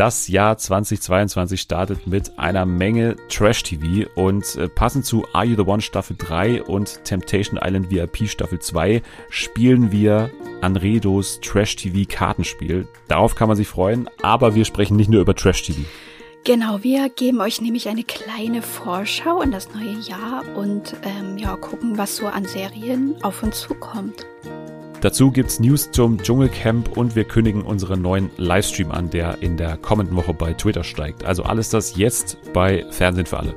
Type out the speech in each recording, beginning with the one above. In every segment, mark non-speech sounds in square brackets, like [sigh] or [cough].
Das Jahr 2022 startet mit einer Menge Trash-TV und äh, passend zu Are You the One Staffel 3 und Temptation Island VIP Staffel 2 spielen wir Anredos Trash-TV Kartenspiel. Darauf kann man sich freuen, aber wir sprechen nicht nur über Trash-TV. Genau, wir geben euch nämlich eine kleine Vorschau in das neue Jahr und ähm, ja, gucken, was so an Serien auf uns zukommt. Dazu gibt's News zum Dschungelcamp und wir kündigen unseren neuen Livestream an, der in der kommenden Woche bei Twitter steigt. Also alles das jetzt bei Fernsehen für alle.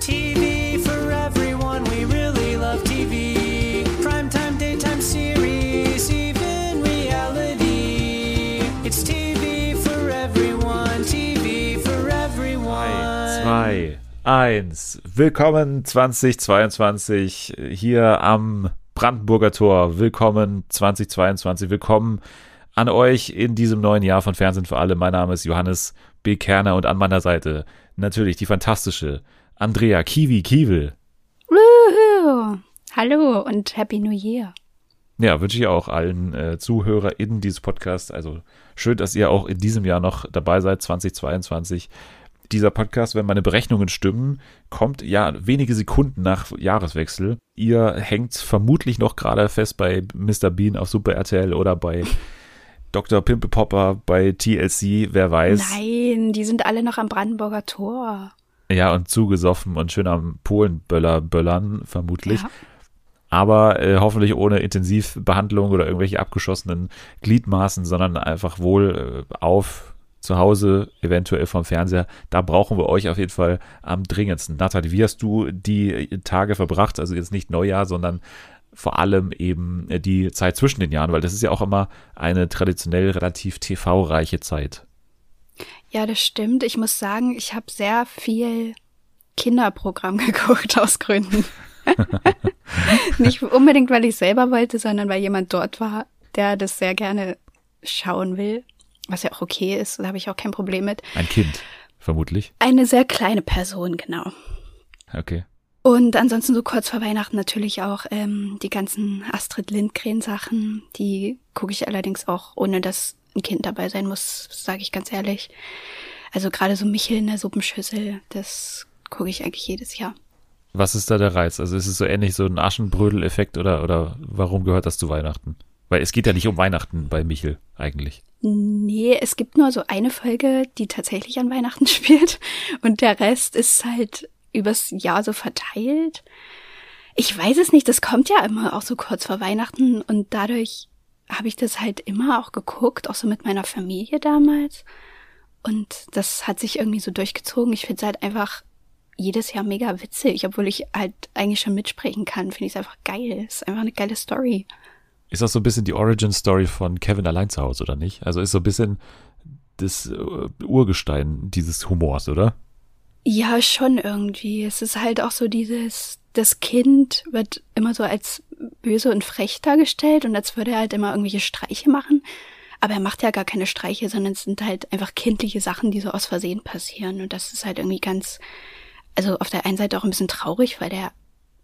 TV for everyone, we really love TV. Primetime, daytime series, even reality. It's TV for everyone, TV for everyone. Zwei, eins. Willkommen 2022 hier am Brandenburger Tor. Willkommen 2022. Willkommen an euch in diesem neuen Jahr von Fernsehen für alle. Mein Name ist Johannes B. Kerner und an meiner Seite natürlich die fantastische Andrea Kiwi Kiewel. Woohoo! Hallo und Happy New Year. Ja, wünsche ich auch allen äh, ZuhörerInnen dieses Podcasts. Also schön, dass ihr auch in diesem Jahr noch dabei seid, 2022. Dieser Podcast, wenn meine Berechnungen stimmen, kommt ja wenige Sekunden nach Jahreswechsel. Ihr hängt vermutlich noch gerade fest bei Mr. Bean auf Super RTL oder bei [laughs] Dr. Pimple Popper bei TLC, wer weiß. Nein, die sind alle noch am Brandenburger Tor. Ja, und zugesoffen und schön am Polenböller böllern, vermutlich. Ja. aber äh, hoffentlich ohne Intensivbehandlung oder irgendwelche abgeschossenen Gliedmaßen, sondern einfach wohl äh, auf zu Hause, eventuell vom Fernseher. Da brauchen wir euch auf jeden Fall am dringendsten. Nathalie, wie hast du die Tage verbracht? Also jetzt nicht Neujahr, sondern vor allem eben äh, die Zeit zwischen den Jahren, weil das ist ja auch immer eine traditionell relativ TV-reiche Zeit. Ja, das stimmt. Ich muss sagen, ich habe sehr viel Kinderprogramm [laughs] geguckt aus Gründen. [laughs] Nicht unbedingt, weil ich selber wollte, sondern weil jemand dort war, der das sehr gerne schauen will. Was ja auch okay ist, da habe ich auch kein Problem mit. Ein Kind, vermutlich. Eine sehr kleine Person, genau. Okay. Und ansonsten so kurz vor Weihnachten natürlich auch ähm, die ganzen Astrid Lindgren Sachen. Die gucke ich allerdings auch, ohne dass ein Kind dabei sein muss, sage ich ganz ehrlich. Also gerade so Michel in der Suppenschüssel, das gucke ich eigentlich jedes Jahr. Was ist da der Reiz? Also ist es so ähnlich so ein Aschenbrödel-Effekt oder, oder warum gehört das zu Weihnachten? Weil es geht ja nicht um Weihnachten bei Michel eigentlich. Nee, es gibt nur so eine Folge, die tatsächlich an Weihnachten [laughs] spielt und der Rest ist halt übers Jahr so verteilt. Ich weiß es nicht, das kommt ja immer auch so kurz vor Weihnachten und dadurch habe ich das halt immer auch geguckt, auch so mit meiner Familie damals. Und das hat sich irgendwie so durchgezogen. Ich finde es halt einfach jedes Jahr mega witzig, obwohl ich halt eigentlich schon mitsprechen kann. Finde ich es einfach geil. ist einfach eine geile Story. Ist das so ein bisschen die Origin-Story von Kevin allein zu Hause, oder nicht? Also ist so ein bisschen das äh, Urgestein dieses Humors, oder? Ja, schon irgendwie. Es ist halt auch so dieses, das Kind wird immer so als böse und frech dargestellt und als würde er halt immer irgendwelche Streiche machen. Aber er macht ja gar keine Streiche, sondern es sind halt einfach kindliche Sachen, die so aus Versehen passieren. Und das ist halt irgendwie ganz, also auf der einen Seite auch ein bisschen traurig, weil der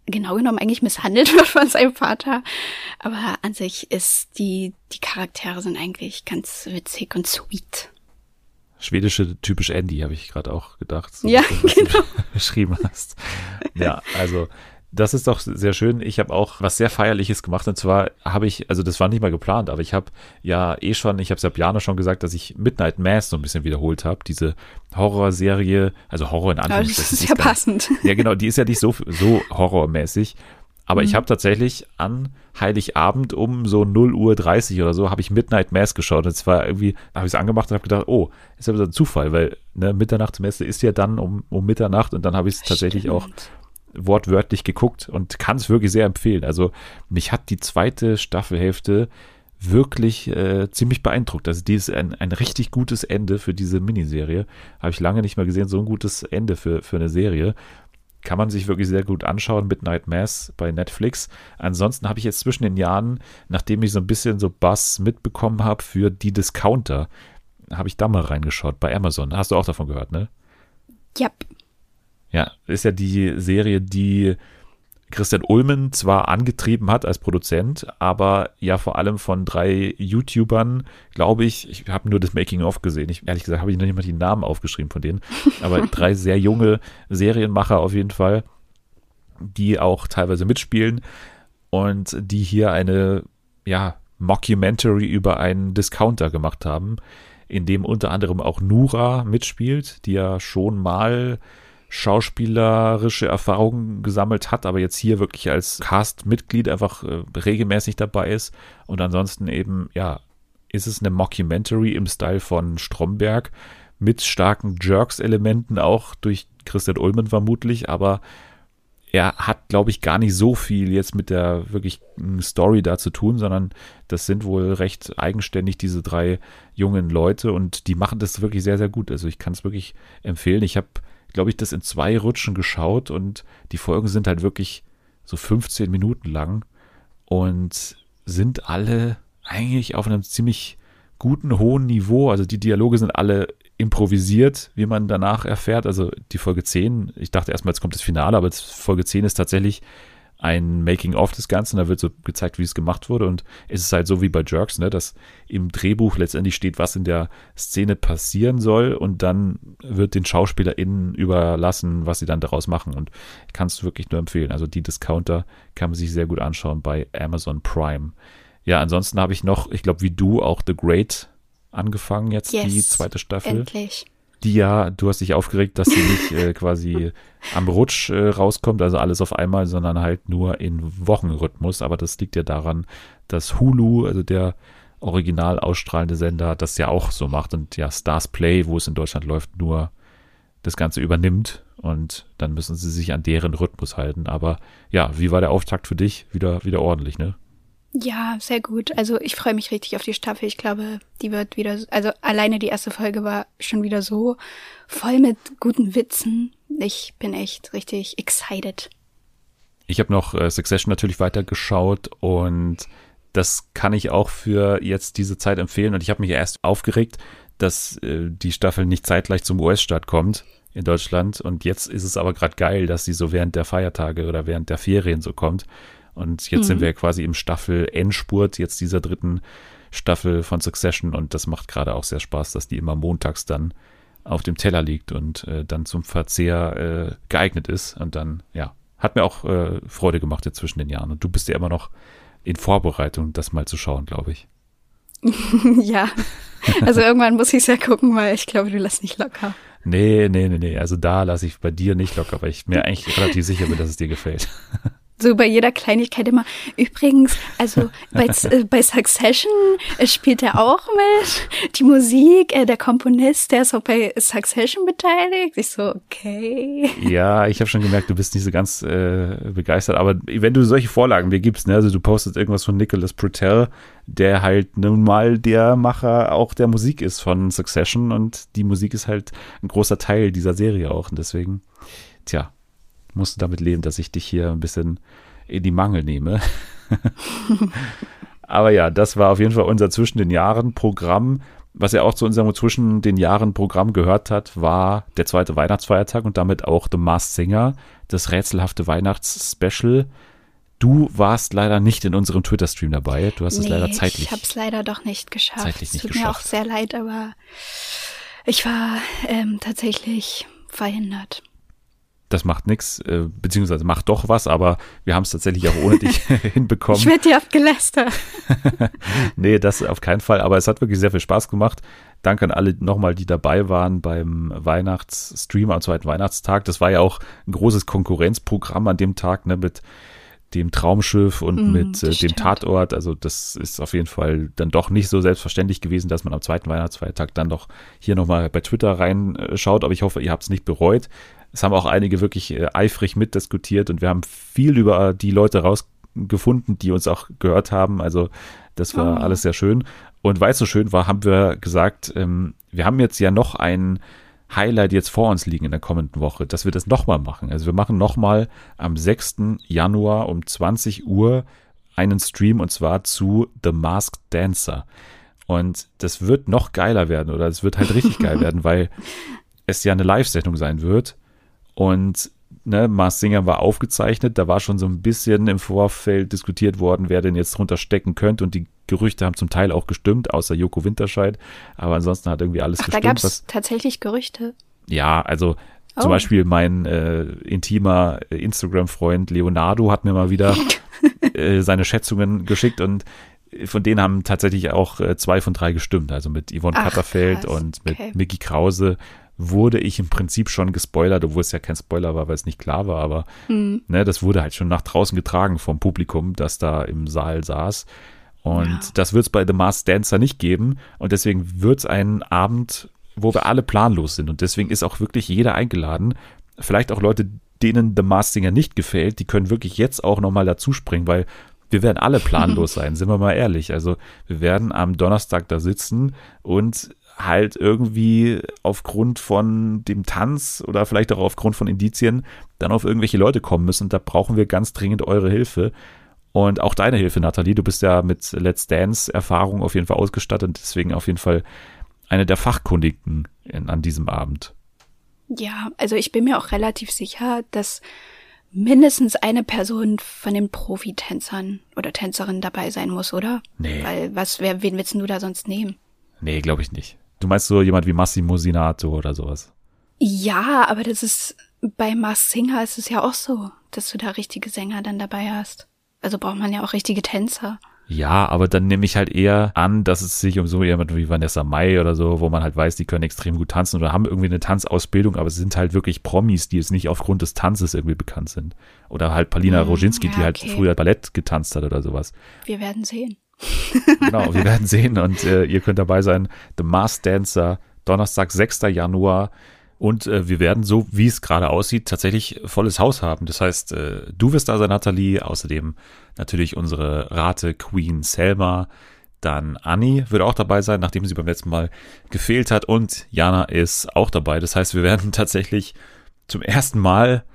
genau genommen eigentlich misshandelt [laughs] wird von seinem Vater. Aber an sich ist die, die Charaktere sind eigentlich ganz witzig und sweet. Schwedische typisch Andy, habe ich gerade auch gedacht. So Ja, [laughs] genau. [laughs] beschrieben hast. Ja, also das ist doch sehr schön. Ich habe auch was sehr Feierliches gemacht und zwar habe ich, also das war nicht mal geplant, aber ich habe ja eh schon, ich habe es ja Piano schon gesagt, dass ich Midnight Mass so ein bisschen wiederholt habe. Diese Horrorserie, also Horror in Anführungszeichen. das ist ja passend. Ja, genau, die ist ja nicht so, so horrormäßig. Aber Mhm. ich habe tatsächlich an Heiligabend um so 0 Uhr 30 oder so, habe ich Midnight Mass geschaut. Und zwar irgendwie, habe ich es angemacht und habe gedacht, oh, ist aber so ein Zufall, weil ne, Mitternachtsmesse ist ja dann um, um Mitternacht und dann habe ich es tatsächlich auch. Wortwörtlich geguckt und kann es wirklich sehr empfehlen. Also mich hat die zweite Staffelhälfte wirklich äh, ziemlich beeindruckt. Also die ist ein, ein richtig gutes Ende für diese Miniserie. Habe ich lange nicht mehr gesehen, so ein gutes Ende für, für eine Serie. Kann man sich wirklich sehr gut anschauen, Midnight Mass bei Netflix. Ansonsten habe ich jetzt zwischen den Jahren, nachdem ich so ein bisschen so Buzz mitbekommen habe für die Discounter, habe ich da mal reingeschaut bei Amazon. Hast du auch davon gehört, ne? Ja, Ja, ist ja die Serie, die Christian Ulmen zwar angetrieben hat als Produzent, aber ja vor allem von drei YouTubern, glaube ich, ich habe nur das Making-of gesehen. Ich, ehrlich gesagt habe ich noch nicht mal die Namen aufgeschrieben von denen, aber [laughs] drei sehr junge Serienmacher auf jeden Fall, die auch teilweise mitspielen und die hier eine, ja, Mockumentary über einen Discounter gemacht haben, in dem unter anderem auch Nura mitspielt, die ja schon mal schauspielerische Erfahrungen gesammelt hat, aber jetzt hier wirklich als Cast-Mitglied einfach äh, regelmäßig dabei ist. Und ansonsten eben, ja, ist es eine Mockumentary im Style von Stromberg mit starken Jerks-Elementen auch durch Christian Ulmen vermutlich, aber er hat, glaube ich, gar nicht so viel jetzt mit der wirklich Story da zu tun, sondern das sind wohl recht eigenständig diese drei jungen Leute und die machen das wirklich sehr, sehr gut. Also ich kann es wirklich empfehlen. Ich habe glaube ich, das in zwei Rutschen geschaut und die Folgen sind halt wirklich so 15 Minuten lang und sind alle eigentlich auf einem ziemlich guten, hohen Niveau. Also die Dialoge sind alle improvisiert, wie man danach erfährt. Also die Folge 10, ich dachte erstmal, jetzt kommt das Finale, aber Folge 10 ist tatsächlich ein Making-of des Ganzen, da wird so gezeigt, wie es gemacht wurde und es ist halt so wie bei Jerks, ne, dass im Drehbuch letztendlich steht, was in der Szene passieren soll und dann wird den SchauspielerInnen überlassen, was sie dann daraus machen und ich kann es wirklich nur empfehlen. Also die Discounter kann man sich sehr gut anschauen bei Amazon Prime. Ja, ansonsten habe ich noch, ich glaube, wie du auch The Great angefangen jetzt, Yes, die zweite Staffel Endlich. Die ja, du hast dich aufgeregt, dass sie nicht äh, [laughs] quasi am Rutsch äh, rauskommt, also alles auf einmal, sondern halt nur in Wochenrhythmus. Aber das liegt ja daran, dass Hulu, also der original ausstrahlende Sender, das ja auch so macht und ja Stars Play, wo es in Deutschland läuft, nur das Ganze übernimmt und dann müssen sie sich an deren Rhythmus halten. Aber ja, wie war der Auftakt für dich? Wieder, wieder ordentlich, ne? Ja, sehr gut. Also ich freue mich richtig auf die Staffel. Ich glaube, die wird wieder, also alleine die erste Folge war schon wieder so voll mit guten Witzen. Ich bin echt richtig excited. Ich habe noch äh, Succession natürlich weitergeschaut und das kann ich auch für jetzt diese Zeit empfehlen. Und ich habe mich erst aufgeregt, dass äh, die Staffel nicht zeitgleich zum US-Start kommt in Deutschland. Und jetzt ist es aber gerade geil, dass sie so während der Feiertage oder während der Ferien so kommt. Und jetzt sind wir quasi im Staffel-Endspurt jetzt dieser dritten Staffel von Succession. Und das macht gerade auch sehr Spaß, dass die immer montags dann auf dem Teller liegt und äh, dann zum Verzehr äh, geeignet ist. Und dann, ja, hat mir auch äh, Freude gemacht jetzt zwischen den Jahren. Und du bist ja immer noch in Vorbereitung, das mal zu schauen, glaube ich. [laughs] ja. Also irgendwann muss ich es ja gucken, weil ich glaube, du lässt nicht locker. Nee, nee, nee, nee. Also da lasse ich bei dir nicht locker, weil ich mir eigentlich relativ sicher bin, dass es dir gefällt. [laughs] So bei jeder Kleinigkeit immer. Übrigens, also [laughs] bei, äh, bei Succession äh, spielt er auch mit. Die Musik, äh, der Komponist, der ist auch bei Succession beteiligt. Ich so, okay. Ja, ich habe schon gemerkt, du bist nicht so ganz äh, begeistert, aber wenn du solche Vorlagen mir gibst, ne, also du postest irgendwas von Nicholas Pretel, der halt nun mal der Macher auch der Musik ist von Succession und die Musik ist halt ein großer Teil dieser Serie auch und deswegen, tja, musst du damit leben, dass ich dich hier ein bisschen in die Mangel nehme. [laughs] Aber ja, das war auf jeden Fall unser Zwischen den Jahren Programm. Was ja auch zu unserem Zwischen den Jahren Programm gehört hat, war der zweite Weihnachtsfeiertag und damit auch The Masked Singer, das rätselhafte Weihnachtsspecial. Du warst leider nicht in unserem Twitter-Stream dabei. Du hast es leider zeitlich. Ich habe es leider doch nicht geschafft. zeitlich nicht es tut mir auch geschafft. sehr leid, aber ich war ähm, tatsächlich verhindert. Das macht nichts, äh, beziehungsweise macht doch was, aber wir haben es tatsächlich auch ohne dich [laughs] hinbekommen. Ich werde dir abgelästert. [laughs] nee, das auf keinen Fall, aber es hat wirklich sehr viel Spaß gemacht. Danke an alle nochmal, die dabei waren beim Weihnachtsstream am zweiten Weihnachtstag. Das war ja auch ein großes Konkurrenzprogramm an dem Tag, ne, mit dem Traumschiff und Mm, mit äh, dem stimmt. Tatort. Also das ist auf jeden Fall dann doch nicht so selbstverständlich gewesen, dass man am zweiten Weihnachtsfeiertag dann doch hier nochmal bei Twitter reinschaut. Aber ich hoffe, ihr habt es nicht bereut. Es haben auch einige wirklich äh, eifrig mitdiskutiert und wir haben viel über die Leute rausgefunden, die uns auch gehört haben. Also das war Oh. alles sehr schön. Und weil es so schön war, haben wir gesagt, ähm, wir haben jetzt ja noch ein Highlight jetzt vor uns liegen in der kommenden Woche, dass wir das nochmal machen. Also wir machen nochmal am 6. Januar um 20 Uhr einen Stream und zwar zu The Masked Dancer. Und das wird noch geiler werden oder es wird halt richtig geil [laughs] werden, weil es ja eine Live-Sendung sein wird. Und ne, Mars Singer war aufgezeichnet, da war schon so ein bisschen im Vorfeld diskutiert worden, wer denn jetzt drunter stecken könnte und die Gerüchte haben zum Teil auch gestimmt, außer Joko Winterscheid, aber ansonsten hat irgendwie alles Ach, da gestimmt. gab es tatsächlich Gerüchte. ja, also zum Oh. Beispiel mein äh, intimer äh, Instagram-Freund Leonardo hat mir mal wieder [laughs] äh, seine Schätzungen geschickt und von denen haben tatsächlich auch äh, zwei von drei gestimmt. Also mit Yvonne Ach, Katterfeld krass. und mit Okay. Mickey Krause wurde ich im Prinzip schon gespoilert, obwohl es ja kein Spoiler war, weil es nicht klar war, aber Hm. ne, das wurde halt schon nach draußen getragen vom Publikum, das da im Saal saß. Und Ja. das wird es bei The Masked Dancer nicht geben. Und deswegen wird es einen Abend, wo wir alle planlos sind. Und deswegen ist auch wirklich jeder eingeladen. Vielleicht auch Leute, denen The Masked Singer nicht gefällt, die können wirklich jetzt auch nochmal dazuspringen, weil wir werden alle [laughs] planlos sein, sind wir mal ehrlich. Also wir werden am Donnerstag da sitzen und halt irgendwie aufgrund von dem Tanz oder vielleicht auch aufgrund von Indizien dann auf irgendwelche Leute kommen müssen. Und da brauchen wir ganz dringend eure Hilfe. Und auch deine Hilfe, Nathalie. Du bist ja mit Let's Dance Erfahrung auf jeden Fall ausgestattet. Deswegen auf jeden Fall eine der Fachkundigen in, an diesem Abend. Ja, also ich bin mir auch relativ sicher, dass mindestens eine Person von den Profitänzern oder Tänzerinnen dabei sein muss, oder? Nee. Weil was, wer, wen willst du da sonst nehmen? Nee, glaube ich nicht. Du meinst so jemand wie Massimo Sinato oder sowas? Ja, aber das ist bei Mars Singer ist es ja auch so, dass du da richtige Sänger dann dabei hast. Also braucht man ja auch richtige Tänzer. Ja, aber dann nehme ich halt eher an, dass es sich um so jemand wie Vanessa Mai oder so, wo man halt weiß, die können extrem gut tanzen oder haben irgendwie eine Tanzausbildung, aber es sind halt wirklich Promis, die jetzt nicht aufgrund des Tanzes irgendwie bekannt sind. Oder halt Palina Hm, Roginski, die ja, halt okay. früher Ballett getanzt hat oder sowas. Wir werden sehen. Genau, wir werden sehen und äh, ihr könnt dabei sein. The Masked Dancer, Donnerstag, 6. Januar. Und äh, wir werden, so wie es gerade aussieht, tatsächlich volles Haus haben. Das heißt, äh, du wirst da sein, Nathalie. Außerdem natürlich unsere Rate Queen Selma. Dann Anni wird auch dabei sein, nachdem sie beim letzten Mal gefehlt hat. Und Jana ist auch dabei. Das heißt, wir werden [laughs] tatsächlich zum ersten Mal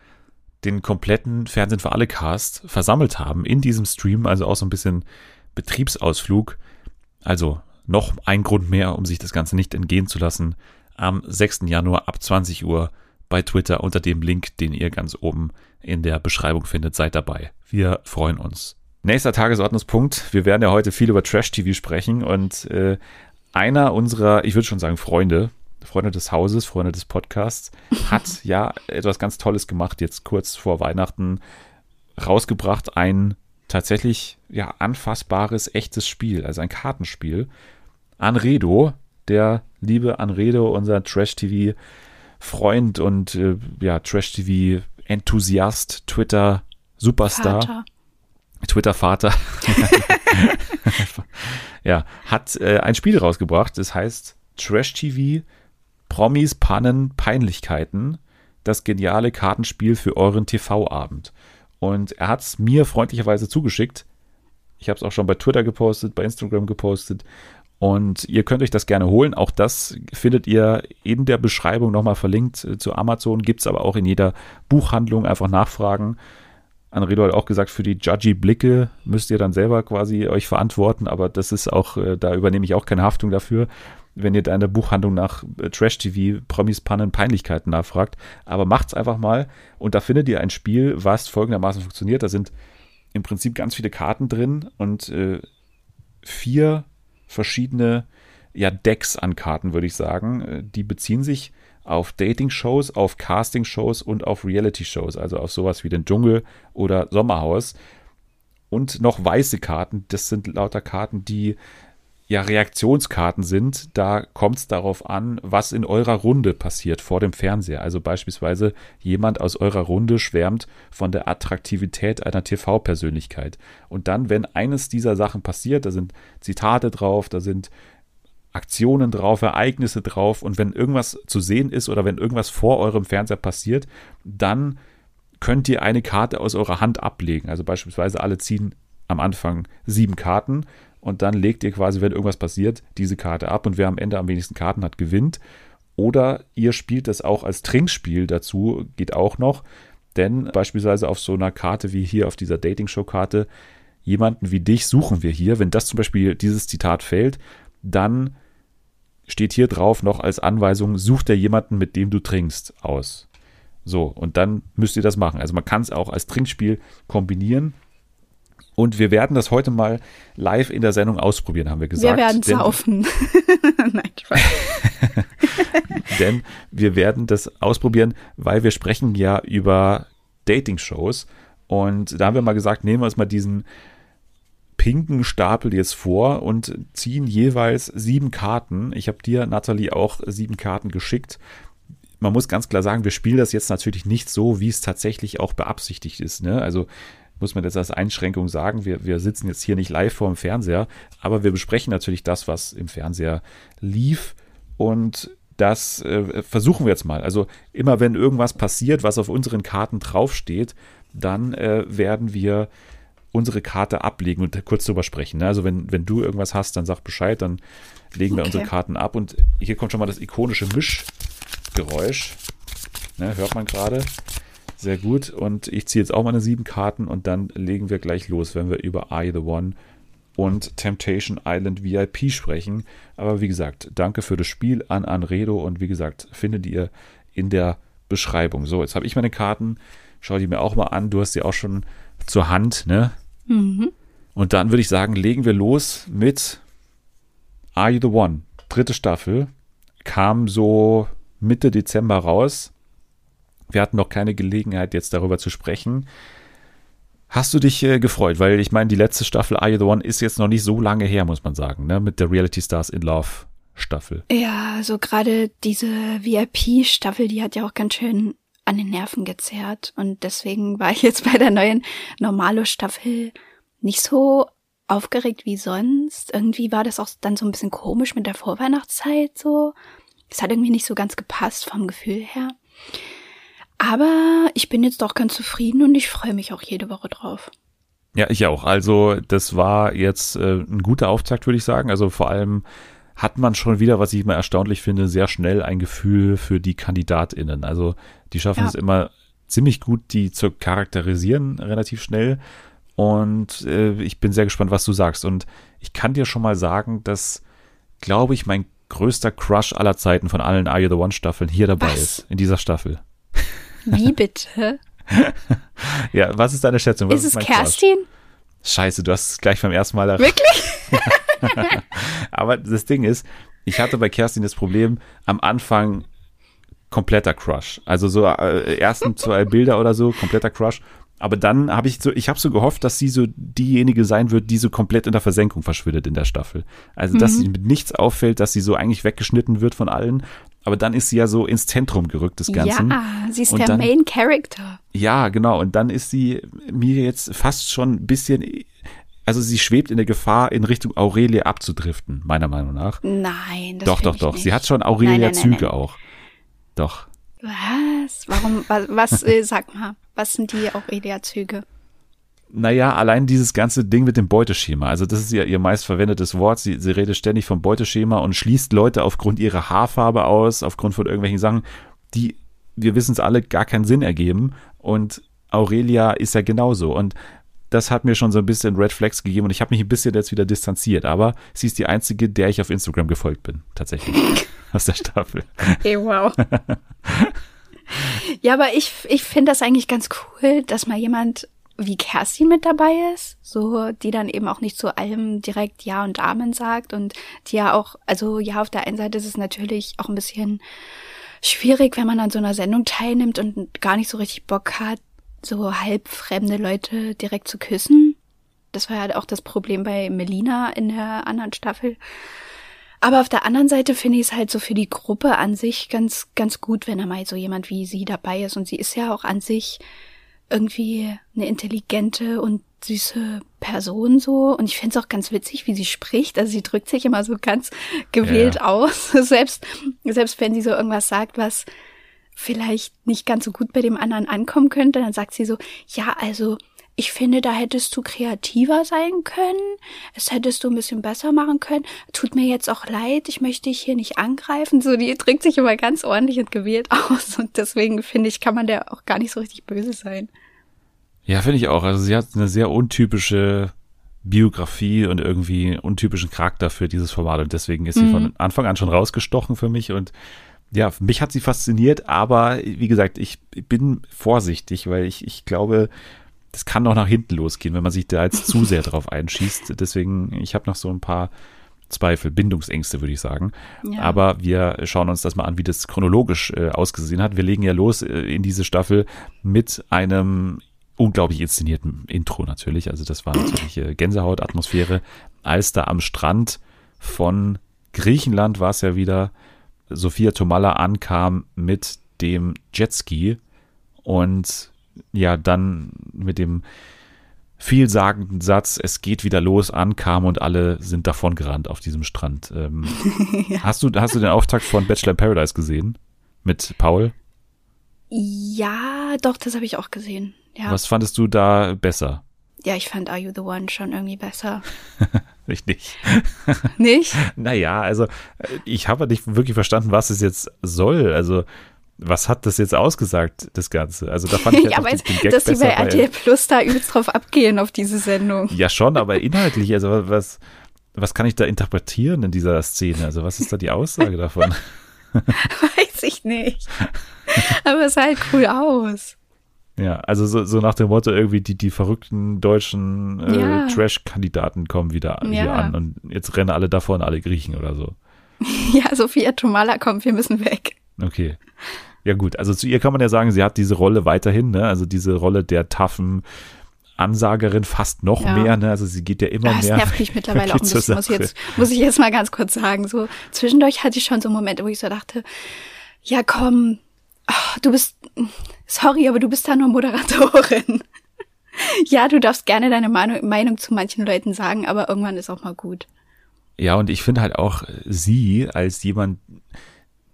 den kompletten Fernsehen für alle Cast versammelt haben in diesem Stream. Also auch so ein bisschen Betriebsausflug. Also noch ein Grund mehr, um sich das Ganze nicht entgehen zu lassen. Am 6. Januar ab 20 Uhr bei Twitter unter dem Link, den ihr ganz oben in der Beschreibung findet. Seid dabei. Wir freuen uns. Nächster Tagesordnungspunkt. Wir werden ja heute viel über Trash-TV sprechen und äh, einer unserer, ich würde schon sagen, Freunde, Freunde des Hauses, Freunde des Podcasts, [laughs] hat ja etwas ganz Tolles gemacht, jetzt kurz vor Weihnachten rausgebracht, ein tatsächlich ja anfassbares, echtes Spiel, also ein Kartenspiel. Anredo, der liebe Anredo, unser Trash-TV-Freund und äh, ja, Trash-TV-Enthusiast, Twitter-Superstar. Vater. Twitter-Vater, [laughs] ja, hat äh, ein Spiel rausgebracht. Das heißt Trash TV, Promis, Pannen, Peinlichkeiten. Das geniale Kartenspiel für euren TV-Abend. Und er hat es mir freundlicherweise zugeschickt. Ich habe es auch schon bei Twitter gepostet, bei Instagram gepostet. Und ihr könnt euch das gerne holen. Auch das findet ihr in der Beschreibung nochmal verlinkt äh, zu Amazon. Gibt es aber auch in jeder Buchhandlung. Einfach nachfragen. Anredo hat auch gesagt, für die judgy Blicke müsst ihr dann selber quasi euch verantworten, aber das ist auch, äh, da übernehme ich auch keine Haftung dafür, wenn ihr da in der Buchhandlung nach äh, Trash-TV, Promis, Pannen, Peinlichkeiten nachfragt. Aber macht's einfach mal und da findet ihr ein Spiel, was folgendermaßen funktioniert. Da sind im Prinzip ganz viele Karten drin und äh, vier verschiedene ja, Decks an Karten, würde ich sagen. Äh, Die beziehen sich auf Dating-Shows, auf Casting-Shows und auf Reality-Shows, also auf sowas wie den Dschungel oder Sommerhaus. Und noch weiße Karten, das sind lauter Karten, die ja Reaktionskarten sind. Da kommt es darauf an, was in eurer Runde passiert vor dem Fernseher. Also beispielsweise jemand aus eurer Runde schwärmt von der Attraktivität einer TV-Persönlichkeit. Und dann, wenn eines dieser Sachen passiert, da sind Zitate drauf, da sind Aktionen drauf, Ereignisse drauf und wenn irgendwas zu sehen ist oder wenn irgendwas vor eurem Fernseher passiert, dann könnt ihr eine Karte aus eurer Hand ablegen. Also beispielsweise alle ziehen am Anfang sieben Karten und dann legt ihr quasi, wenn irgendwas passiert, diese Karte ab und wer am Ende am wenigsten Karten hat, gewinnt. Oder ihr spielt das auch als Trinkspiel dazu, geht auch noch. Denn beispielsweise auf so einer Karte wie hier auf dieser Dating-Show-Karte, jemanden wie dich suchen wir hier. Wenn das zum Beispiel dieses Zitat fällt, dann steht hier drauf noch als Anweisung, such dir jemanden, mit dem du trinkst, aus. So, und dann müsst ihr das machen. Also man kann es auch als Trinkspiel kombinieren. Und wir werden das heute mal live in der Sendung ausprobieren, haben wir gesagt. Wir werden saufen. [laughs] Nein, Spaß. [laughs] denn wir werden das ausprobieren, weil wir sprechen ja über Dating-Shows und da haben wir mal gesagt, nehmen wir uns mal diesen pinken Stapel jetzt vor und ziehen jeweils sieben Karten. Ich habe dir, Nathalie, auch sieben Karten geschickt. Man muss ganz klar sagen, wir spielen das jetzt natürlich nicht so, wie es tatsächlich auch beabsichtigt ist. Ne? Also muss man jetzt als Einschränkung sagen, wir, wir sitzen jetzt hier nicht live vor dem Fernseher, aber wir besprechen natürlich das, was im Fernseher lief und das äh, versuchen wir jetzt mal. Also immer wenn irgendwas passiert, was auf unseren Karten draufsteht, dann äh, werden wir unsere Karte ablegen und kurz drüber sprechen. Ne? Also wenn, wenn du irgendwas hast, dann sag Bescheid, dann legen wir Okay. unsere Karten ab und hier kommt schon mal das ikonische Mischgeräusch. Ne, hört man gerade. Sehr gut. Und ich ziehe jetzt auch meine sieben Karten und dann legen wir gleich los, wenn wir über I the One und Temptation Island VIP sprechen. Aber wie gesagt, danke für das Spiel an Anredo und wie gesagt, findet ihr in der Beschreibung. So, jetzt habe ich meine Karten. Schau die mir auch mal an. Du hast sie auch schon zur Hand, ne? Und dann würde ich sagen, legen wir los mit Are You the One? Dritte Staffel. Kam so Mitte Dezember raus. Wir hatten noch keine Gelegenheit, jetzt darüber zu sprechen. Hast du dich äh, gefreut? Weil ich meine, die letzte Staffel Are You the One ist jetzt noch nicht so lange her, muss man sagen, ne? Mit der Reality Stars in Love Staffel. Ja, so gerade diese VIP-Staffel, die hat ja auch ganz schön an den Nerven gezerrt. Und deswegen [laughs] war ich jetzt bei der neuen Normalo-Staffel nicht so aufgeregt wie sonst. Irgendwie war das auch dann so ein bisschen komisch mit der Vorweihnachtszeit so. Es hat irgendwie nicht so ganz gepasst vom Gefühl her. Aber ich bin jetzt doch ganz zufrieden und ich freue mich auch jede Woche drauf. Ja, ich auch. Also das war jetzt äh, ein guter Auftakt, würde ich sagen. Also vor allem hat man schon wieder, was ich immer erstaunlich finde, sehr schnell ein Gefühl für die KandidatInnen. Also die schaffen Ja. es immer ziemlich gut, die zu charakterisieren, relativ schnell. Und äh, ich bin sehr gespannt, was du sagst. Und ich kann dir schon mal sagen, dass, glaube ich, mein größter Crush aller Zeiten von allen Are You the One Staffeln hier dabei Was? ist, in dieser Staffel. Wie bitte? [laughs] Ja, was ist deine Schätzung? Was ist es mein Crush? Kerstin? Scheiße, du hast es gleich beim ersten Mal erraten. Wirklich? [laughs] Aber das Ding ist, ich hatte bei Kerstin das Problem, am Anfang kompletter Crush. Also so äh, ersten zwei Bilder oder so, kompletter Crush. Aber dann habe ich so, ich habe so gehofft, dass sie so diejenige sein wird, die so komplett in der Versenkung verschwindet in der Staffel. Also, dass sie mit nichts auffällt, dass sie so eigentlich weggeschnitten wird von allen. Aber dann ist sie ja so ins Zentrum gerückt des Ganzen. Ja, sie ist Und der dann- Main Character. Ja, genau. Und dann ist sie mir jetzt fast schon ein bisschen, also sie schwebt in der Gefahr, in Richtung Aurelie abzudriften, meiner Meinung nach. Nein, das doch, doch, doch. Nicht. Sie hat schon Aurelia-Züge auch. Doch. Was? Warum? Was? was äh, sag mal, was sind die Aurelia-Züge? Naja, allein dieses ganze Ding mit dem Beuteschema. Also das ist ja ihr meist verwendetes Wort. Sie, sie redet ständig vom Beuteschema und schließt Leute aufgrund ihrer Haarfarbe aus, aufgrund von irgendwelchen Sachen, die, wir wissen es alle, gar keinen Sinn ergeben. Und Aurelia ist ja genauso. Und das hat mir schon so ein bisschen Red Flags gegeben und ich habe mich ein bisschen jetzt wieder distanziert. Aber sie ist die einzige, der ich auf Instagram gefolgt bin, tatsächlich. [laughs] aus der Staffel. Hey, wow. [laughs] ja, aber ich, ich finde das eigentlich ganz cool, dass mal jemand wie Kerstin mit dabei ist, so die dann eben auch nicht zu allem direkt Ja und Amen sagt und die ja auch, also ja, auf der einen Seite ist es natürlich auch ein bisschen schwierig, wenn man an so einer Sendung teilnimmt und gar nicht so richtig Bock hat, so halb fremde Leute direkt zu küssen. Das war ja auch das Problem bei Melina in der anderen Staffel. Aber auf der anderen Seite finde ich es halt so für die Gruppe an sich ganz, ganz gut, wenn da mal so jemand wie sie dabei ist. Und sie ist ja auch an sich irgendwie eine intelligente und süße Person so. Und ich finde es auch ganz witzig, wie sie spricht. Also sie drückt sich immer so ganz gewählt Ja. aus. [laughs] Selbst, selbst wenn sie so irgendwas sagt, was vielleicht nicht ganz so gut bei dem anderen ankommen könnte, dann sagt sie so, ja, also ich finde, da hättest du kreativer sein können, es hättest du ein bisschen besser machen können. Tut mir jetzt auch leid, ich möchte dich hier nicht angreifen. So, die drückt sich immer ganz ordentlich und gewählt [laughs] aus und deswegen finde ich, kann man der auch gar nicht so richtig böse sein. Ja, finde ich auch. Also sie hat eine sehr untypische Biografie und irgendwie untypischen Charakter für dieses Format und deswegen ist sie von Anfang an schon rausgestochen für mich und ja, mich hat sie fasziniert, aber wie gesagt, ich bin vorsichtig, weil ich, ich glaube, das kann noch nach hinten losgehen, wenn man sich da jetzt zu sehr drauf einschießt. Deswegen, ich habe noch so ein paar Zweifel, Bindungsängste, würde ich sagen. Ja. Aber wir schauen uns das mal an, wie das chronologisch äh, ausgesehen hat. Wir legen ja los äh, in diese Staffel mit einem unglaublich inszenierten Intro natürlich. Also das war natürlich äh, Gänsehautatmosphäre, als da am Strand von Griechenland war es ja wieder, Sophia Tomalla ankam mit dem Jetski und ja dann mit dem vielsagenden Satz, es geht wieder los, ankam und alle sind davon gerannt auf diesem Strand. Ähm, [laughs] hast, du, hast du den Auftakt von Bachelor in Paradise gesehen? Mit Paul? Ja, doch, das habe ich auch gesehen. Ja. Was fandest du da besser? ja, ich fand Are You the One schon irgendwie besser. [laughs] Richtig. Nicht? [laughs] Naja, also äh, ich habe nicht wirklich verstanden, was es jetzt soll. Also was hat das jetzt ausgesagt, das Ganze? Also da fand [laughs] ich ja, aber den, den Gag dass die besser. bei RTL Plus da übelst drauf abgehen auf diese Sendung. ja schon, aber [laughs] inhaltlich, also was, was kann ich da interpretieren in dieser Szene? Also was ist da die Aussage davon? [laughs] Weiß ich nicht. Aber es sah halt cool aus. Ja, also so, so nach dem Motto irgendwie die, die verrückten deutschen äh, Ja. Trash-Kandidaten kommen wieder hier Ja. an und jetzt rennen alle davon, alle Griechen oder so. Ja, Sophia Tomala, komm, wir müssen weg. Okay. Ja gut, also zu ihr kann man ja sagen, sie hat diese Rolle weiterhin, ne? Also diese Rolle der taffen Ansagerin fast noch Ja. mehr, ne? Also sie geht ja immer es mehr. nervt mich mittlerweile [laughs] auch ein bisschen, muss ich, jetzt, muss ich jetzt mal ganz kurz sagen. So zwischendurch hatte ich schon so Momente, wo ich so dachte, ja komm, ach, du bist, sorry, aber du bist da nur Moderatorin. [laughs] Ja, du darfst gerne deine Meinung, Meinung zu manchen Leuten sagen, aber irgendwann ist auch mal gut. Ja, und ich finde halt auch sie als jemand,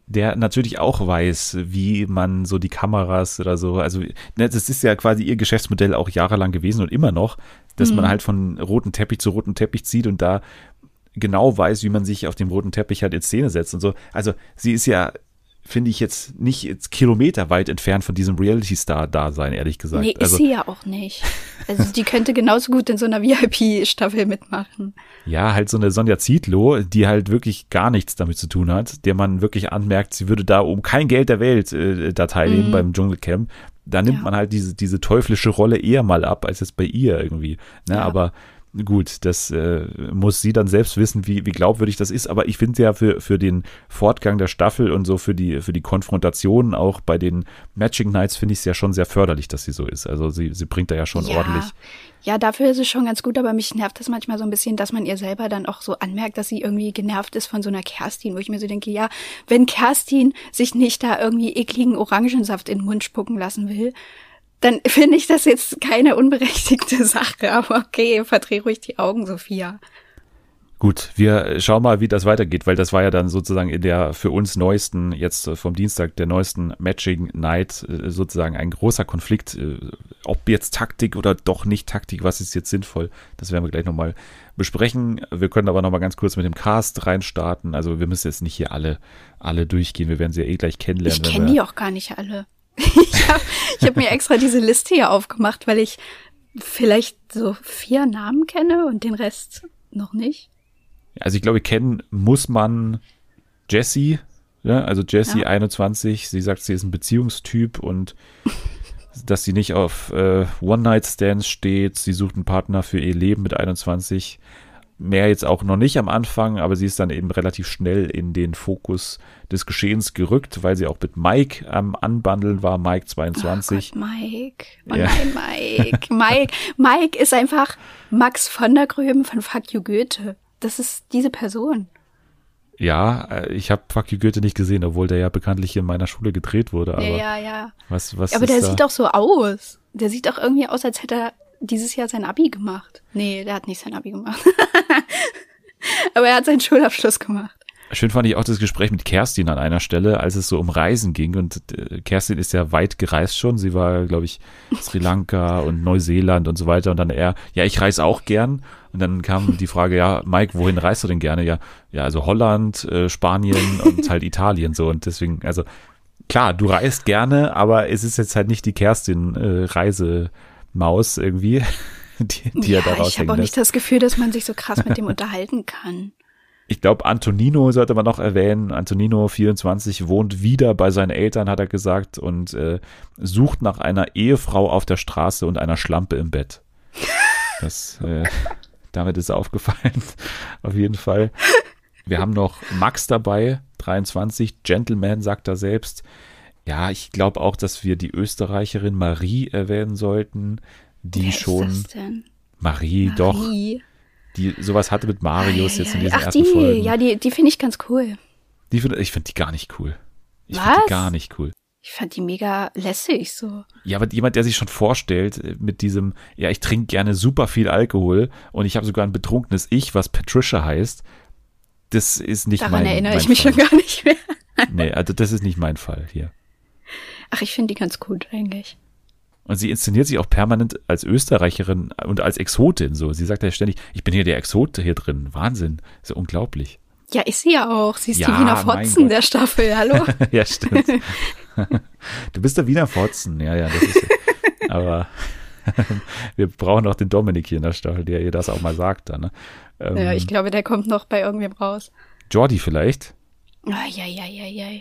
der natürlich auch weiß, wie man so die Kameras oder so, also ne, das ist ja quasi ihr Geschäftsmodell auch jahrelang gewesen und immer noch, dass man halt von roten Teppich zu roten Teppich zieht und da genau weiß, wie man sich auf dem roten Teppich halt in Szene setzt und so. Also sie ist ja, finde ich jetzt nicht jetzt kilometerweit entfernt von diesem Reality-Star-Dasein, ehrlich gesagt. Nee, ist also, sie ja auch nicht. Also die könnte genauso gut in so einer VIP-Staffel mitmachen. Ja, halt so eine Sonja Zietlow, die halt wirklich gar nichts damit zu tun hat, der man wirklich anmerkt, sie würde da um kein Geld der Welt äh, da teilnehmen Mhm. beim Dschungelcamp. Da nimmt Ja. man halt diese, diese teuflische Rolle eher mal ab, als jetzt bei ihr irgendwie. Ne, Ja. Aber gut, das äh, muss sie dann selbst wissen, wie, wie glaubwürdig das ist. Aber ich finde ja für, für den Fortgang der Staffel und so für die, für die Konfrontation auch bei den Matching Nights finde ich es ja schon sehr förderlich, dass sie so ist. Also sie, sie bringt da ja schon ja. ordentlich. Ja, dafür ist es schon ganz gut, aber mich nervt das manchmal so ein bisschen, dass man ihr selber dann auch so anmerkt, dass sie irgendwie genervt ist von so einer Kerstin, wo ich mir so denke, ja, wenn Kerstin sich nicht da irgendwie ekligen Orangensaft in den Mund spucken lassen will, dann finde ich das jetzt keine unberechtigte [laughs] Sache. Aber okay, verdreh ruhig die Augen, Sophia. Gut, wir schauen mal, wie das weitergeht, weil das war ja dann sozusagen in der für uns neuesten, jetzt äh, vom Dienstag, der neuesten Matching Night äh, sozusagen ein großer Konflikt. äh, Ob jetzt Taktik oder doch nicht Taktik, was ist jetzt sinnvoll, das werden wir gleich nochmal besprechen. Wir können aber nochmal ganz kurz mit dem Cast reinstarten. Also wir müssen jetzt nicht hier alle, alle durchgehen, wir werden sie ja eh gleich kennenlernen. Ich kenne die auch gar nicht alle. Ich habe hab mir extra diese Liste hier aufgemacht, weil ich vielleicht so vier Namen kenne und den Rest noch nicht. Also ich glaube, kennen muss man Jessie, ja, also Jessie Ja. 21, sie sagt, sie ist ein Beziehungstyp und [laughs] dass sie nicht auf äh, One-Night-Stands steht, sie sucht einen Partner für ihr Leben mit 21. Mehr jetzt auch noch nicht am Anfang, aber sie ist dann eben relativ schnell in den Fokus des Geschehens gerückt, weil sie auch mit Mike am Anbandeln war, Mike 22. Oh Gott, Mike. Oh Ja. nein, Mike. Mike. Mike ist einfach Max von der Gröben von Fuck You Goethe. Das ist diese Person. Ja, äh, ich habe Fuck You Goethe nicht gesehen, obwohl der ja bekanntlich in meiner Schule gedreht wurde. Aber ja, ja, ja. was, was Aber der da? sieht doch so aus. Der sieht doch irgendwie aus, als hätte er dieses Jahr sein Abi gemacht. Nee, der hat nicht sein Abi gemacht. [laughs] Aber er hat seinen Schulabschluss gemacht. Schön fand ich auch das Gespräch mit Kerstin an einer Stelle, als es so um Reisen ging. Und äh, Kerstin ist ja weit gereist schon. Sie war, glaube ich, Sri Lanka und Neuseeland und so weiter. Und dann er, ja, ich reise auch gern. Und dann kam die Frage, ja, Mike, wohin reist du denn gerne? Ja, ja, also Holland, äh, Spanien und halt Italien so. Und deswegen, also klar, du reist gerne, aber es ist jetzt halt nicht die Kerstin äh, Reisemaus irgendwie, [laughs] die, die ja, er da ich habe auch nicht das Gefühl, dass man sich so krass mit dem [laughs] unterhalten kann. Ich glaube, Antonino sollte man noch erwähnen. Antonino, 24, wohnt wieder bei seinen Eltern, hat er gesagt, und äh, sucht nach einer Ehefrau auf der Straße und einer Schlampe im Bett. [laughs] Das, äh, damit ist er aufgefallen, auf jeden Fall. Wir haben noch Max dabei, 23, Gentleman, sagt er selbst. Ja, ich glaube auch, dass wir die Österreicherin Marie erwähnen sollten, die Wer schon. Ist das denn? Marie, doch, Marie. die sowas hatte mit Marius Ei, jetzt in ei, diesen Ach, ersten die, Folgen. ja, die, die finde ich ganz cool. Die find, ich finde die gar nicht cool. Ich finde die gar nicht cool. Ich fand die mega lässig so. Ja, aber jemand, der sich schon vorstellt äh, mit diesem, ja, ich trinke gerne super viel Alkohol und ich habe sogar ein betrunkenes Ich, was Patricia heißt, das ist nicht Daran mein erinnere mein ich mich Fall. schon gar nicht mehr. Nee, also das ist nicht mein Fall hier. Ach, ich finde die ganz gut eigentlich. Und sie inszeniert sich auch permanent als Österreicherin und als Exotin so. Sie sagt ja ständig, ich bin hier der Exote hier drin. Wahnsinn. ist ja unglaublich. Ja, ist sie ja auch. Sie ist Ja, die Wiener Fotzen der Staffel. Hallo? [laughs] ja, stimmt. [laughs] du bist der Wiener Fotzen. Ja, ja, das ist Aber [laughs] wir brauchen auch den Dominik hier in der Staffel, der ihr das auch mal sagt dann. Ne? Ähm, ja, ich glaube, der kommt noch bei irgendwem raus. Jordi vielleicht. Ah, ja, ja, ja, ja.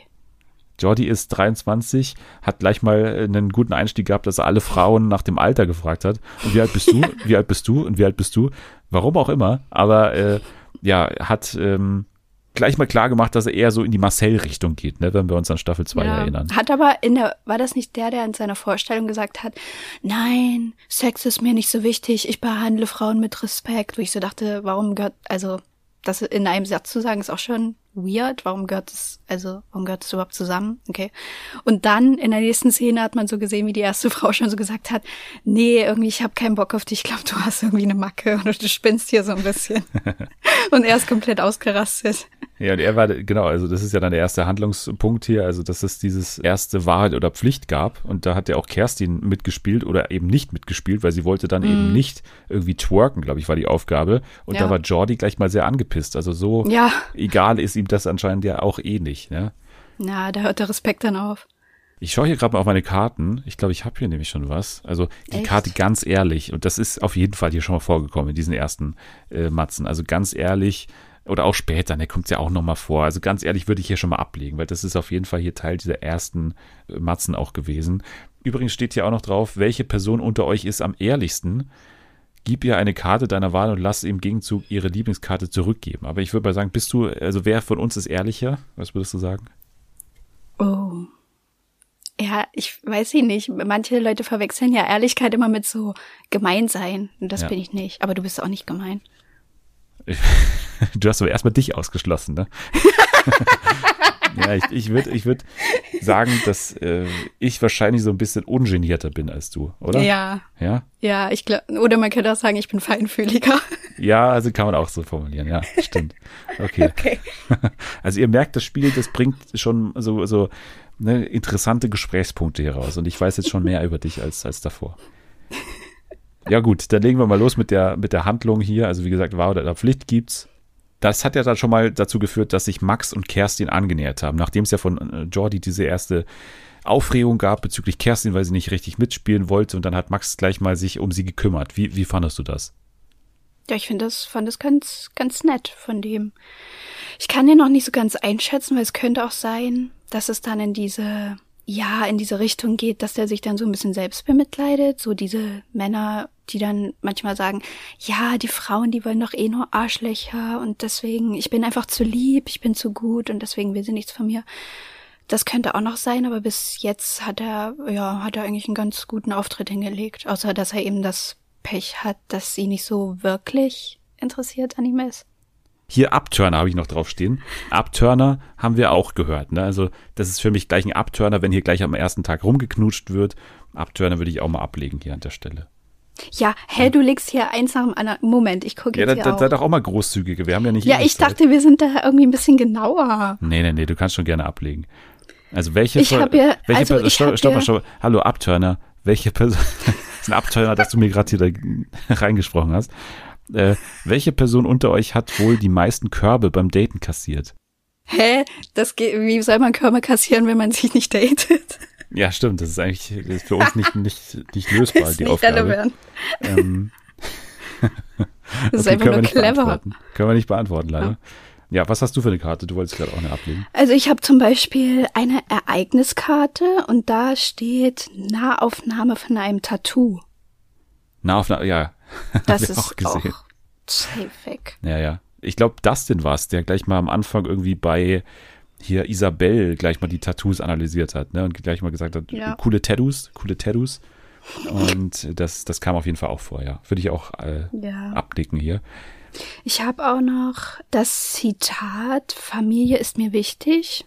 Jordi ist 23, hat gleich mal einen guten Einstieg gehabt, dass er alle Frauen nach dem Alter gefragt hat. Und wie alt bist du? [laughs] Wie alt bist du? Und wie alt bist du? Warum auch immer. Aber äh, ja, hat ähm, gleich mal klar gemacht, dass er eher so in die Marcel-Richtung geht, ne, wenn wir uns an Staffel 2 ja. erinnern. Hat aber in der, war das nicht der, der in seiner Vorstellung gesagt hat, nein, Sex ist mir nicht so wichtig, ich behandle Frauen mit Respekt, wo ich so dachte, warum gehört, also, das in einem Satz zu sagen, ist auch schon weird. Warum gehört es, also, warum gehört es überhaupt zusammen? Okay. Und dann in der nächsten Szene hat man so gesehen, wie die erste [laughs] Frau schon so gesagt hat, nee, irgendwie, ich habe keinen Bock auf dich, ich glaube, du hast irgendwie eine Macke oder du spinnst hier so ein bisschen. [laughs] und er ist komplett ausgerastet. Ja, und er war, genau, also das ist ja dann der erste Handlungspunkt hier, also dass es dieses erste Wahrheit oder Pflicht gab. Und da hat ja auch Kerstin mitgespielt oder eben nicht mitgespielt, weil sie wollte dann eben nicht irgendwie twerken, glaube ich, war die Aufgabe. Und Ja. da war Jordi gleich mal sehr angepisst. Also so Ja. egal ist ihm das anscheinend ja auch eh nicht. Ne? Na, da hört der Respekt dann auf. Ich schaue hier gerade mal auf meine Karten. Ich glaube, ich habe hier nämlich schon was. Also die Echt? Karte ganz ehrlich, und das ist auf jeden Fall hier schon mal vorgekommen in diesen ersten äh, Matzen. Also ganz ehrlich, oder auch später, der kommt ja auch noch mal vor. Also ganz ehrlich würde ich hier schon mal ablegen, weil das ist auf jeden Fall hier Teil dieser ersten äh, Matzen auch gewesen. Übrigens steht hier auch noch drauf, welche Person unter euch ist am ehrlichsten. Gib ihr eine Karte deiner Wahl und lass im Gegenzug ihre Lieblingskarte zurückgeben. Aber ich würde mal sagen, bist du, also wer von uns ist ehrlicher? Was würdest du sagen? Oh. Ja, ich weiß ich nicht. Manche Leute verwechseln ja Ehrlichkeit immer mit so gemein sein. Und das Ja. bin ich nicht. Aber du bist auch nicht gemein. [laughs] Du hast aber erstmal dich ausgeschlossen, ne? [laughs] ja, ich, ich würde ich würd sagen, dass äh, ich wahrscheinlich so ein bisschen ungenierter bin als du, oder? Ja. Ja? Ja, ich glaube, oder man könnte auch sagen, ich bin feinfühliger. Ja, also kann man auch so formulieren, ja, stimmt. Okay. [laughs] Okay. [laughs] Also ihr merkt, das Spiel, das bringt schon so, so ne, interessante Gesprächspunkte hier raus. Und ich weiß jetzt schon mehr über dich als, als davor. Ja gut, dann legen wir mal los mit der, mit der Handlung hier. Also wie gesagt, Wahr oder Pflicht gibt's. Das hat ja dann schon mal dazu geführt, dass sich Max und Kerstin angenähert haben, nachdem es ja von äh, Jordi diese erste Aufregung gab bezüglich Kerstin, weil sie nicht richtig mitspielen wollte. Und dann hat Max gleich mal sich um sie gekümmert. Wie, wie fandest du das? Ja, ich finde das, fand das ganz, ganz nett von dem. Ich kann den noch nicht so ganz einschätzen, weil es könnte auch sein, dass es dann in diese, ja, in diese Richtung geht, dass der sich dann so ein bisschen selbst bemitleidet. So diese Männer, die dann manchmal sagen, ja, die Frauen, die wollen doch eh nur Arschlöcher und deswegen, ich bin einfach zu lieb, ich bin zu gut und deswegen will sie nichts von mir. Das könnte auch noch sein, aber bis jetzt hat er, ja, hat er eigentlich einen ganz guten Auftritt hingelegt. Außer, dass er eben das Pech hat, dass sie nicht so wirklich interessiert an ihm ist. Hier Abturner habe ich noch drauf stehen. Abturner haben wir auch gehört. Ne? Also das ist für mich gleich ein Abturner, wenn hier gleich am ersten Tag rumgeknutscht wird. Abturner würde ich auch mal ablegen hier an der Stelle. Ja, hä, du legst hier eins nach dem anderen. Moment, ich gucke Ja, jetzt da, hier da, auch. sei doch auch mal großzügige. Wir haben ja nicht ja, ich Zeit. dachte, wir sind da irgendwie ein bisschen genauer. Nee, nee, nee, du kannst schon gerne ablegen. Also welche Ich hab ja- welche also Person, ich stopp, stopp ja- stopp. Hallo Abturner, welche Person [laughs] das ist ein Abturner, dass du mir gerade hier da [laughs] reingesprochen hast. Äh, welche Person unter euch hat wohl die meisten Körbe beim Daten kassiert? Hä? Das geht, wie soll man Körper kassieren, wenn man sich nicht datet? Ja, stimmt, das ist eigentlich das ist für uns nicht, nicht, nicht lösbar, ist die nicht Aufgabe. relevant. Ähm, [laughs] Das ist okay, einfach nur clever. Können wir nicht beantworten, leider. Ja, was hast du für eine Karte? Du wolltest gerade auch eine ablegen. Also ich habe zum Beispiel eine Ereigniskarte und da steht Nahaufnahme von einem Tattoo. Nahaufnahme, ja. [laughs] Das ist auch gesehen. auch safe. Ja, ja. Ich glaube, Dustin war es, der gleich mal am Anfang irgendwie bei hier Isabel gleich mal die Tattoos analysiert hat, ne? Und gleich mal gesagt hat, Ja. coole Tattoos, coole Tattoos. Und das, das kam auf jeden Fall auch vor, ja. Würde ich auch äh, Ja. abnicken hier. Ich habe auch noch das Zitat, Familie ist mir wichtig.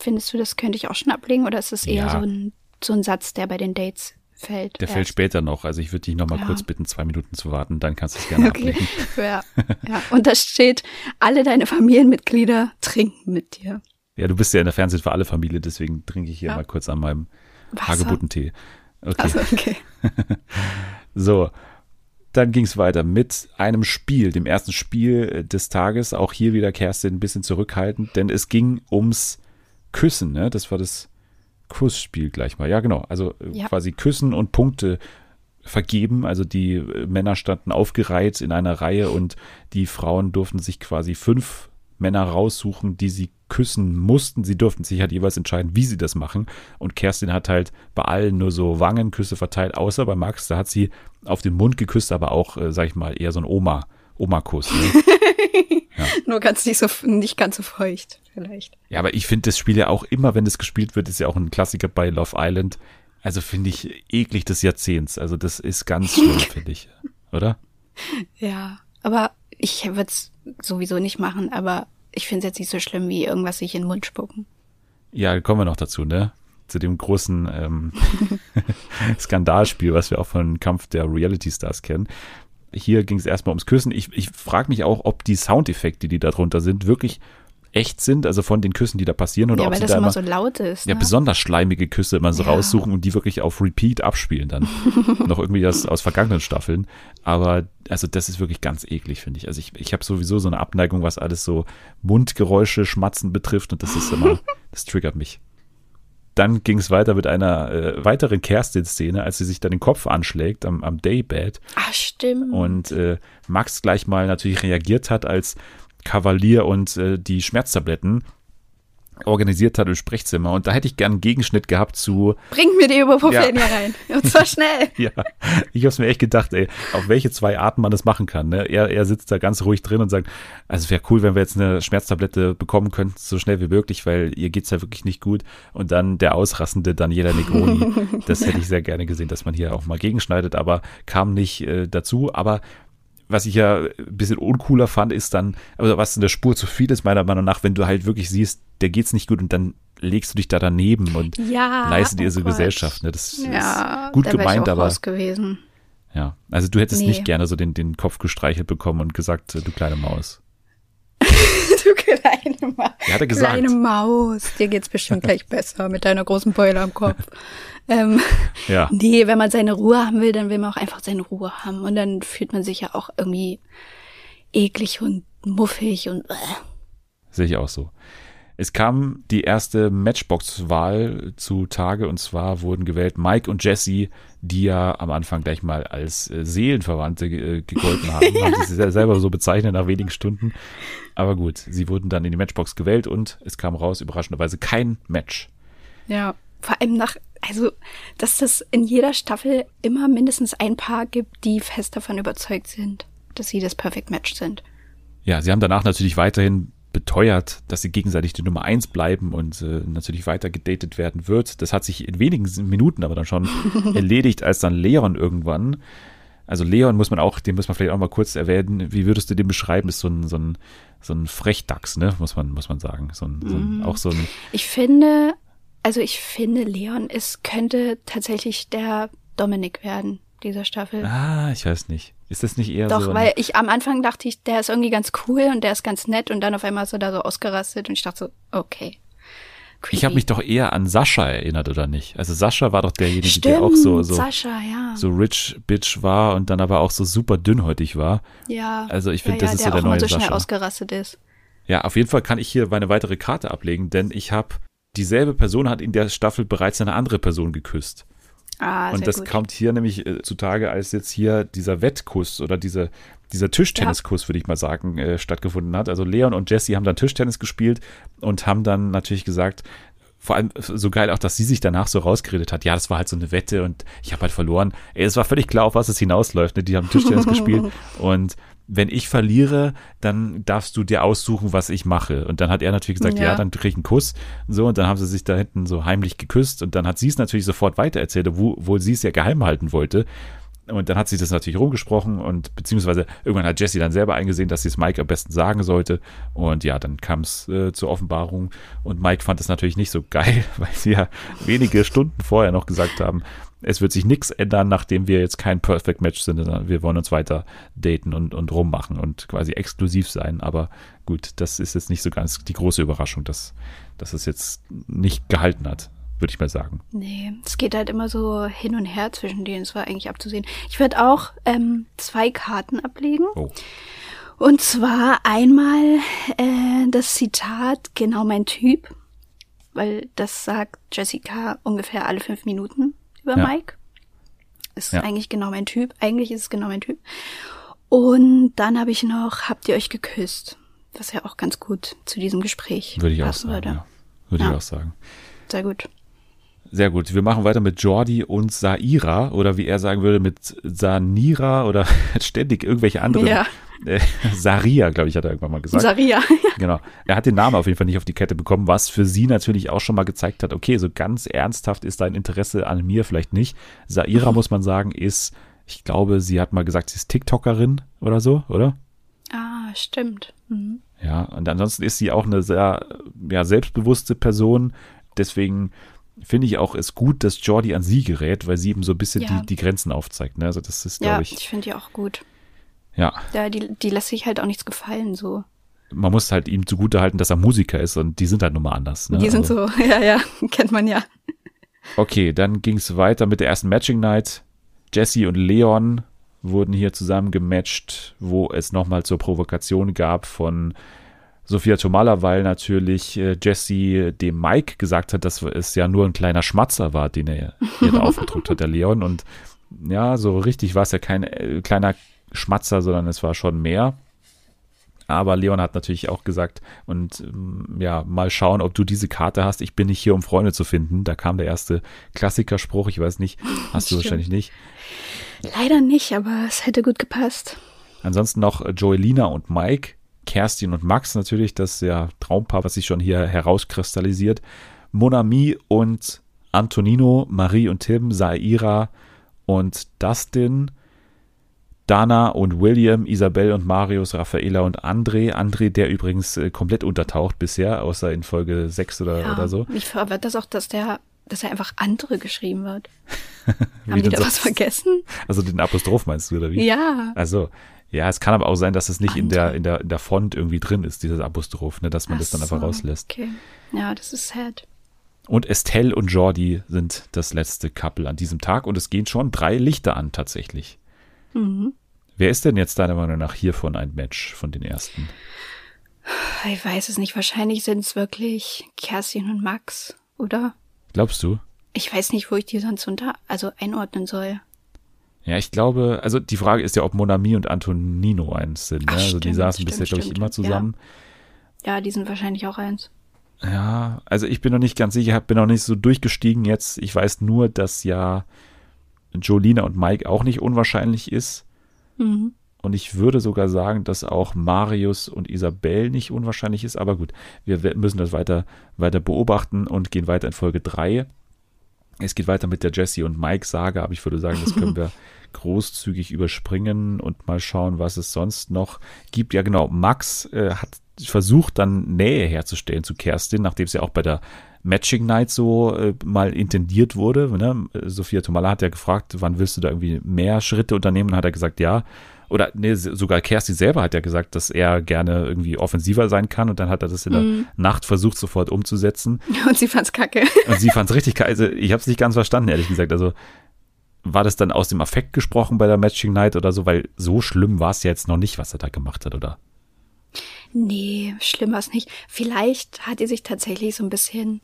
Findest du, das könnte ich auch schon ablegen oder ist es eher Ja. so, ein, so ein Satz, der bei den Dates fällt? Der fällt erst? später noch. Also ich würde dich noch mal Ja. kurz bitten, zwei Minuten zu warten, dann kannst du es gerne Okay. ablegen. [laughs] Ja. ja. Und da steht, alle deine Familienmitglieder trinken mit dir. Ja, du bist ja in der Fernsehen für alle Familie, deswegen trinke ich hier Ja. mal kurz an meinem. Hagebuttentee. Okay. Also, okay. [laughs] So, dann ging es weiter mit einem Spiel, dem ersten Spiel äh, des Tages. Auch hier wieder Kerstin ein bisschen zurückhaltend, denn es ging ums Küssen. Ne? Das war das Kussspiel gleich mal. Ja, genau. Also äh, Ja. quasi Küssen und Punkte vergeben. Also die äh, Männer standen aufgereiht in einer Reihe und die Frauen durften sich quasi fünf Männer raussuchen, die sie küssen mussten. Sie durften sich halt jeweils entscheiden, wie sie das machen. Und Kerstin hat halt bei allen nur so Wangenküsse verteilt, außer bei Max. Da hat sie auf den Mund geküsst, aber auch, äh, sag ich mal, eher so ein Oma, Oma-Kuss. Ne? [laughs] Nur ganz nicht so, nicht ganz so feucht, vielleicht. ja, aber ich finde das Spiel ja auch immer, wenn das gespielt wird, ist ja auch ein Klassiker bei Love Island. Also finde ich eklig des Jahrzehnts. Also das ist ganz [laughs] schlimm, finde ich. Oder? Ja. Aber ich würde es sowieso nicht machen, aber ich finde es jetzt nicht so schlimm, wie irgendwas sich in den Mund spucken. Ja, kommen wir noch dazu, ne? Zu dem großen ähm, [laughs] Skandalspiel, was wir auch von Kampf der Reality Stars kennen. Hier ging es erstmal ums Küssen. Ich, ich frage mich auch, ob die Soundeffekte, die da drunter sind, wirklich echt sind, also von den Küssen, die da passieren, oder ja, ob weil sie das da immer immer so laut ist. ja, ne? besonders schleimige Küsse immer so Ja. raussuchen und die wirklich auf Repeat abspielen dann. [laughs] Noch irgendwie aus, aus vergangenen Staffeln. Aber also das ist wirklich ganz eklig, finde ich. Also ich, ich habe sowieso so eine Abneigung, was alles so Mundgeräusche, Schmatzen betrifft und das ist immer, [laughs] das triggert mich. Dann ging es weiter mit einer äh, weiteren Kerstin-Szene, als sie sich dann den Kopf anschlägt am, am Daybed Ah, stimmt. und äh, Max gleich mal natürlich reagiert hat als Kavalier und äh, die Schmerztabletten organisiert hat im Sprechzimmer. Und da hätte ich gern einen Gegenschnitt gehabt zu, Bring mir die Ibuprofen Ja. hier rein. Und zwar schnell. [laughs] ja, ich habe es mir echt gedacht, ey, auf welche zwei Arten man das machen kann. Ne? Er, er sitzt da ganz ruhig drin und sagt, also es wäre cool, wenn wir jetzt eine Schmerztablette bekommen könnten, so schnell wie möglich, weil ihr geht's ja wirklich nicht gut. Und dann der ausrassende Daniela Negroni. [laughs] das hätte ich sehr gerne gesehen, dass man hier auch mal gegenschneidet, aber kam nicht äh, dazu. Aber was ich ja ein bisschen uncooler fand, ist dann, also was in der Spur zu viel ist, meiner Meinung nach, wenn du halt wirklich siehst, der geht's nicht gut und dann legst du dich da daneben und Ja. leistet dir oh so Gott. Gesellschaft. Ne? Das Ja, ist gut da gemeint, ich auch aber raus gewesen. ja. Also du hättest Nee. nicht gerne so den, den Kopf gestreichelt bekommen und gesagt, du kleine Maus. [laughs] Du kleine Ja, hat er gesagt. Kleine Maus. Dir geht's bestimmt gleich [laughs] besser mit deiner großen Beule am Kopf. ähm, Ja. nee, wenn man seine Ruhe haben will, dann will man auch einfach seine Ruhe haben. Und dann fühlt man sich ja auch irgendwie eklig und muffig und äh. Sehe ich auch so. Es kam die erste Matchbox-Wahl zu Tage und zwar wurden gewählt Mike und Jesse, die ja am Anfang gleich mal als äh, Seelenverwandte äh, gegolten haben. [laughs] haben sie sich selber so bezeichnet nach wenigen Stunden. Aber gut, sie wurden dann in die Matchbox gewählt und es kam raus, überraschenderweise kein Match. Ja, vor allem nach, also, dass das in jeder Staffel immer mindestens ein Paar gibt, die fest davon überzeugt sind, dass sie das Perfect Match sind. Ja, sie haben danach natürlich weiterhin beteuert, dass sie gegenseitig die Nummer eins bleiben und äh, natürlich weiter gedatet werden wird. Das hat sich in wenigen Minuten aber dann schon [laughs] erledigt, als dann Leon irgendwann, also Leon muss man auch, den muss man vielleicht auch mal kurz erwähnen, wie würdest du den beschreiben? Ist so ein, so ein, so ein Frechdachs, ne, muss man, muss man sagen. So ein, so ein, auch so ein, Ich finde, also ich finde, Leon ist, könnte tatsächlich der Dominik werden, dieser Staffel. ah, ich weiß nicht. Ist das nicht eher Doch, so ein, weil ich am Anfang dachte ich, der ist irgendwie ganz cool und der ist ganz nett und dann auf einmal ist er da so ausgerastet und ich dachte so, okay. ich habe mich doch eher an Sascha erinnert, oder nicht? Also Sascha war doch derjenige, Stimmt, der auch so, so, Sascha, ja. so rich bitch war und dann aber auch so super dünnhäutig war. ja. also ich finde, ja, das ist der so der auch neue so schnell Sascha. ausgerastet ist. Ja, auf jeden Fall kann ich hier meine weitere Karte ablegen, denn ich habe dieselbe Person hat in der Staffel bereits eine andere Person geküsst. Ah, Und das gut. kommt hier nämlich äh, zutage, als jetzt hier dieser Wettkuss oder diese, dieser Tischtenniskuss, würde ich mal sagen, äh, stattgefunden hat. Also Leon und Jesse haben dann Tischtennis gespielt und haben dann natürlich gesagt, vor allem so geil auch, dass sie sich danach so rausgeredet hat. Ja, das war halt so eine Wette und ich habe halt verloren. Ey, es war völlig klar, auf was es hinausläuft. Ne? Die haben Tischtennis [laughs] gespielt und wenn ich verliere, dann darfst du dir aussuchen, was ich mache. Und dann hat er natürlich gesagt, ja, Ja. dann krieg ich einen Kuss. So, und dann haben sie sich da hinten so heimlich geküsst. Und dann hat sie es natürlich sofort weitererzählt, obwohl sie es ja geheim halten wollte. Und dann hat sie das natürlich rumgesprochen und beziehungsweise irgendwann hat Jessie dann selber eingesehen, dass sie es Mike am besten sagen sollte. Und ja, dann kam es äh, zur Offenbarung und Mike fand es natürlich nicht so geil, [laughs] weil sie ja wenige Stunden vorher noch gesagt haben, es wird sich nichts ändern, nachdem wir jetzt kein Perfect Match sind, sondern wir wollen uns weiter daten und, und rummachen und quasi exklusiv sein. Aber gut, das ist jetzt nicht so ganz die große Überraschung, dass, dass es jetzt nicht gehalten hat, würde ich mal sagen. Nee, es geht halt immer so hin und her zwischen denen. Es war eigentlich abzusehen. Ich würde auch ähm, zwei Karten ablegen. Oh, Und zwar einmal äh, das Zitat, genau mein Typ. Weil das sagt Jessica ungefähr alle fünf Minuten über Ja. Mike. Ist Ja. eigentlich genau mein Typ. Eigentlich ist es genau mein Typ. Und dann habe ich noch, habt ihr euch geküsst? Was ja auch ganz gut zu diesem Gespräch würde ich auch passen sagen. würde. Ja. Würde ich auch sagen. Sehr gut. Sehr gut. Wir machen weiter mit Jordi und Saira oder wie er sagen würde mit Sanira oder [laughs] ständig irgendwelche anderen. Ja. Äh, Saria, glaube ich, hat er irgendwann mal gesagt. Saria. [laughs] Genau. Er hat den Namen auf jeden Fall nicht auf die Kette bekommen, was für sie natürlich auch schon mal gezeigt hat, okay, so ganz ernsthaft ist dein Interesse an mir vielleicht nicht. Saira, muss man sagen, ist, ich glaube, sie hat mal gesagt, sie ist TikTokerin oder so, oder? ah, stimmt. Mhm. Ja, und ansonsten ist sie auch eine sehr ja, selbstbewusste Person. Deswegen finde ich auch es gut, dass Jordi an sie gerät, weil sie eben so ein bisschen Ja. die, die Grenzen aufzeigt. Ne? Also das ist, Ja, glaube ich, ich, finde die auch gut. ja, Ja, die, die lässt sich halt auch nichts gefallen, so. man muss halt ihm zugutehalten, dass er Musiker ist und die sind halt nun mal anders. Ne? die sind Also- so, [laughs] ja, ja, kennt man ja. Okay, dann ging es weiter mit der ersten Matching Night. Jesse und Leon wurden hier zusammen gematcht, wo es nochmal zur Provokation gab von Sophia Tomala, weil natürlich äh, Jesse dem Mike gesagt hat, dass es ja nur ein kleiner Schmatzer war, den er ihr da [laughs] aufgedrückt hat, der Leon. Und ja, so richtig war es ja kein äh, kleiner Schmatzer, sondern es war schon mehr. Aber Leon hat natürlich auch gesagt, und ähm, ja, mal schauen, ob du diese Karte hast. Ich bin nicht hier, um Freunde zu finden. Da kam der erste Klassikerspruch. Ich weiß nicht, [laughs] hast du Stimmt. wahrscheinlich nicht. Leider nicht, aber es hätte gut gepasst. Ansonsten noch äh, Joelina und Mike, Kerstin und Max natürlich, das ja Traumpaar, was sich schon hier herauskristallisiert. Monami und Antonino, Marie und Tim, Saira und Dustin, Dana und William, Isabel und Marius, Raffaela und André. André, der übrigens äh, komplett untertaucht bisher, außer in Folge 6 oder, Ja, oder so. Mich verwirrt das auch, dass der, dass er einfach andere geschrieben wird. [laughs] Haben die da was vergessen? Also den Apostroph meinst du, oder wie? Ja. Also, ja, es kann aber auch sein, dass es nicht in der, in der, in der Font irgendwie drin ist, dieses Apostroph, ne, dass man das dann Ach einfach so, rauslässt. Okay. Ja, das ist sad. Und Estelle und Jordi sind das letzte Couple an diesem Tag und es gehen schon drei Lichter an tatsächlich. Mhm. Wer ist denn jetzt deiner Meinung nach hiervon ein Match von den ersten? Ich weiß es nicht. Wahrscheinlich sind es wirklich Kerstin und Max, oder? Glaubst du? Ich weiß nicht, wo ich die sonst unter, also einordnen soll. Ja, ich glaube, also die Frage ist ja, ob Monami und Antonino eins sind. Ne? Ach, also die saßen bisher, glaube ich, immer zusammen. Ja, die sind wahrscheinlich auch eins. Ja, also ich bin noch nicht ganz sicher, bin noch nicht so durchgestiegen jetzt. Ich weiß nur, dass ja Jolina und Mike auch nicht unwahrscheinlich ist. Mhm. Und ich würde sogar sagen, dass auch Marius und Isabel nicht unwahrscheinlich ist. Aber gut, wir müssen das weiter, weiter beobachten und gehen weiter in Folge 3. Es geht weiter mit der Jesse und Mike-Sage, aber ich würde sagen, das können [laughs] wir großzügig überspringen und mal schauen, was es sonst noch gibt. Ja, genau, Max äh, hat versucht, dann Nähe herzustellen zu Kerstin, nachdem es ja auch bei der Matching Night so äh, mal intendiert wurde. Ne? Sophia Tomala hat ja gefragt, wann willst du da irgendwie mehr Schritte unternehmen? Und hat er gesagt, ja. Oder nee, sogar Kerstin selber hat ja gesagt, dass er gerne irgendwie offensiver sein kann. Und dann hat er das in der Nacht versucht, sofort umzusetzen. [laughs] Und sie fand's kacke. Und sie fand es richtig geil. Also ich habe es nicht ganz verstanden, ehrlich gesagt. Also war das dann aus dem Affekt gesprochen bei der Matching Night oder so? Weil so schlimm war es ja jetzt noch nicht, was er da gemacht hat, oder? Nee, schlimm war's nicht. Vielleicht hat die sich tatsächlich so ein bisschen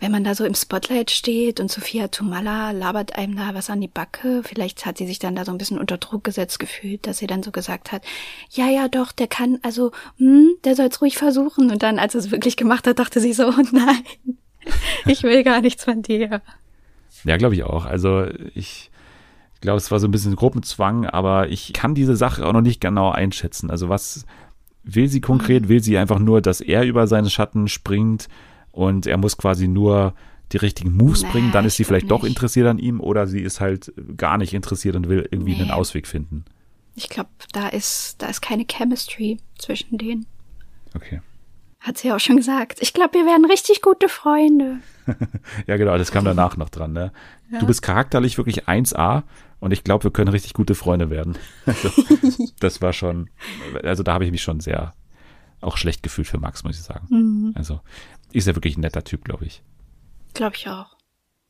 wenn man da so im Spotlight steht und Sophia Tumala labert einem da was an die Backe, vielleicht hat sie sich dann da so ein bisschen unter Druck gesetzt gefühlt, dass sie dann so gesagt hat, ja, ja, doch, der kann, also, hm, der soll's ruhig versuchen. Und dann, als er es wirklich gemacht hat, dachte sie so, [laughs] nein, ich will gar nichts von dir. Ja, glaube ich auch. Also ich glaube, es war so ein bisschen Gruppenzwang, aber ich kann diese Sache auch noch nicht genau einschätzen. Also was will sie konkret? Will sie einfach nur, dass er über seine Schatten springt und er muss quasi nur die richtigen Moves Nee, bringen? Dann ist sie vielleicht doch nicht. interessiert an ihm oder sie ist halt gar nicht interessiert und will irgendwie Nee. einen Ausweg finden. Ich glaube, da ist, da ist keine Chemistry zwischen denen. Okay. Hat sie ja auch schon gesagt. Ich glaube, wir werden richtig gute Freunde. [laughs] Ja, genau, das kam danach noch dran. Ne? Du bist charakterlich wirklich 1A und ich glaube, wir können richtig gute Freunde werden. [laughs] Also, das war schon, also da habe ich mich schon sehr auch schlecht gefühlt für Max, muss ich sagen. Mhm. Also ist ja wirklich ein netter Typ, glaube ich. Glaube ich auch.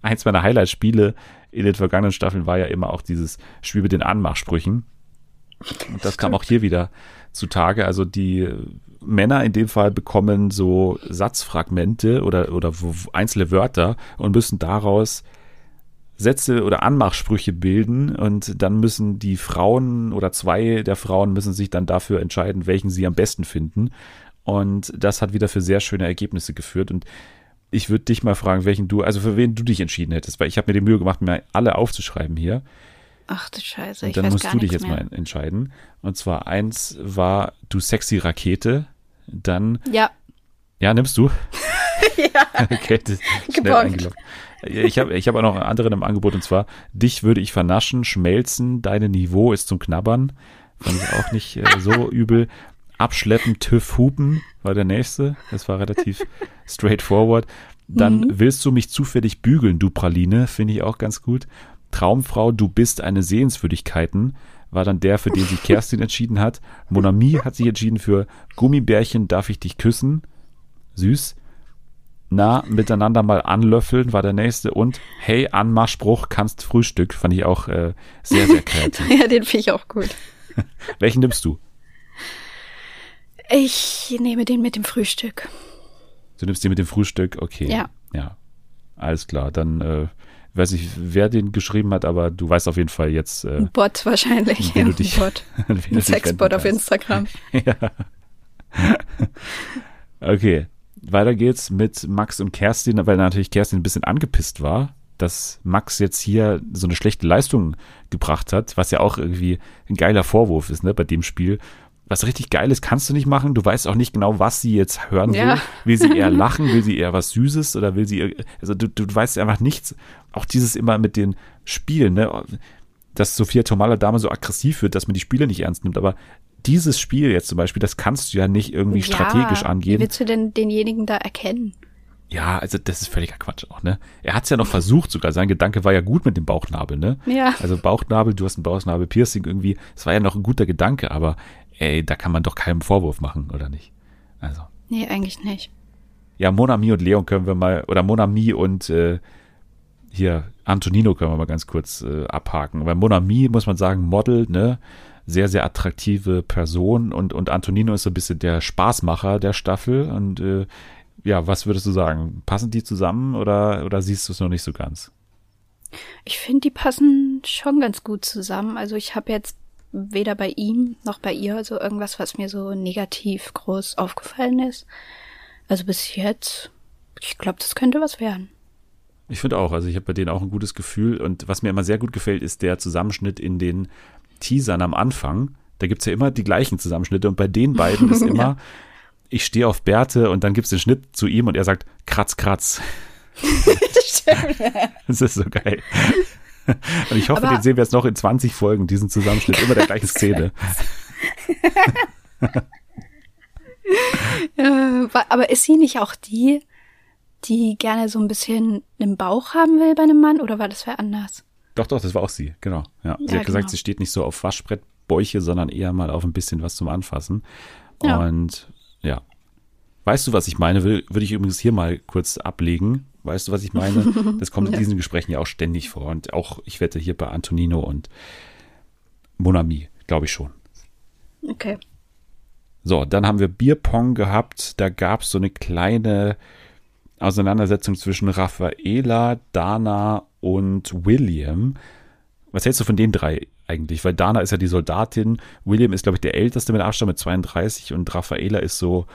Eins meiner Highlight-Spiele in den vergangenen Staffeln war ja immer auch dieses Spiel mit den Anmachsprüchen. Und das kam auch hier wieder zutage. Also die Männer in dem Fall bekommen so Satzfragmente oder, oder einzelne Wörter und müssen daraus Sätze oder Anmachsprüche bilden und dann müssen die Frauen oder zwei der Frauen müssen sich dann dafür entscheiden, welchen sie am besten finden. Und das hat wieder für sehr schöne Ergebnisse geführt. Und ich würde dich mal fragen, welchen du, also für wen du dich entschieden hättest, weil ich habe mir die Mühe gemacht, mir alle aufzuschreiben hier. Ach du Scheiße, Und dann musst du dich jetzt mehr. mal entscheiden. Und zwar eins war du sexy Rakete. Dann, Ja, ja, nimmst du? [laughs] ja. Okay, [laughs] schnell eingeloggt. Ich habe ich hab auch noch einen anderen im Angebot und zwar, dich würde ich vernaschen, schmelzen, deine Niveau ist zum Knabbern. Fand ich auch nicht äh, so [laughs] übel. Abschleppen, TÜV hupen war der nächste. Das war relativ straightforward. Dann Mhm. willst du mich zufällig bügeln, du Praline, finde ich auch ganz gut. Traumfrau, du bist eine Sehenswürdigkeiten, war dann der, für den sich Kerstin entschieden hat. Monami hat sich entschieden für Gummibärchen, darf ich dich küssen? Süß. Na, miteinander mal anlöffeln war der nächste. Und hey, Anmachspruch, kannst Frühstück, fand ich auch äh, sehr, sehr kreativ. [laughs] ja, den finde ich auch gut. [laughs] Welchen nimmst du? Ich nehme den mit dem Frühstück. Du nimmst den mit dem Frühstück, okay. Ja. Ja. Alles klar. Dann äh, weiß ich, wer den geschrieben hat, aber du weißt auf jeden Fall jetzt, äh, Ein Bot wahrscheinlich. Wenn Ja, [laughs] du dich- ein Bot. wen Ein Sexbot auf. Instagram. [laughs] Okay, weiter geht's mit Max und Kerstin, weil natürlich Kerstin ein bisschen angepisst war, dass Max jetzt hier so eine schlechte Leistung gebracht hat, was ja auch irgendwie ein geiler Vorwurf ist, ne, bei dem Spiel. Was richtig geil ist, kannst du nicht machen. Du weißt auch nicht genau, was sie jetzt hören will. Ja. Will sie eher [laughs] lachen? Will sie eher was Süßes? Oder will sie, also du, du weißt einfach nichts. Auch dieses immer mit den Spielen, ne, dass Sophia Tomala damals so aggressiv wird, dass man die Spiele nicht ernst nimmt. Aber dieses Spiel jetzt zum Beispiel, das kannst du ja nicht irgendwie strategisch ja, angehen. Wie willst du denn denjenigen da erkennen? Ja, also das ist völliger Quatsch auch, ne? Er hat es ja noch versucht sogar. Sein Gedanke war ja gut mit dem Bauchnabel, ne? Ja. Also Bauchnabel, du hast ein Bauchnabel-Piercing irgendwie. Es war ja noch ein guter Gedanke, aber ey, da kann man doch keinen Vorwurf machen, oder nicht? Also. Nee, eigentlich nicht. Ja, Monami und Leon können wir mal, oder Monami und äh, hier Antonino können wir mal ganz kurz äh, abhaken. Weil Monami, muss man sagen, Model, ne? Sehr, sehr attraktive Person und, und Antonino ist so ein bisschen der Spaßmacher der Staffel. Und äh, ja, was würdest du sagen? Passen die zusammen oder, oder siehst du es noch nicht so ganz? Ich finde, die passen schon ganz gut zusammen. Also ich habe jetzt weder bei ihm noch bei ihr so irgendwas, was mir so negativ groß aufgefallen ist. Also bis jetzt, ich glaube, das könnte was werden. Ich finde auch, also ich habe bei denen auch ein gutes Gefühl und was mir immer sehr gut gefällt, ist der Zusammenschnitt in den Teasern am Anfang. Da gibt's ja immer die gleichen Zusammenschnitte und bei den beiden [laughs] ist immer, ich stehe auf Bärte und dann gibt's den Schnitt zu ihm und er sagt, kratz, kratz. [laughs] [laughs] Das ist so geil. Und ich hoffe, Aber- den sehen wir jetzt noch in 20 Folgen, diesen Zusammenschnitt, immer der gleichen Szene. [laughs] Aber ist sie nicht auch die, die gerne so ein bisschen einen Bauch haben will bei einem Mann? Oder war das wer anders? Doch, doch, das war auch sie, genau. Ja, sie Ja, hat gesagt, genau. sie steht nicht so auf Waschbrettbäuche, sondern eher mal auf ein bisschen was zum Anfassen. Ja. Und ja. Weißt du, was ich meine? Will- Würde ich übrigens hier mal kurz ablegen. Weißt du, was ich meine? [laughs] Das kommt in diesen Gesprächen ja auch ständig vor. Und auch, ich wette, hier bei Antonino und Monami, glaube ich schon. Okay. So, dann haben wir Bierpong gehabt. Da gab es so eine kleine Auseinandersetzung zwischen Raffaela, Dana und William. Was hältst du von den drei eigentlich? Weil Dana ist ja die Soldatin, William ist, glaube ich, der älteste mit Abstand mit 32 und Raffaela ist so,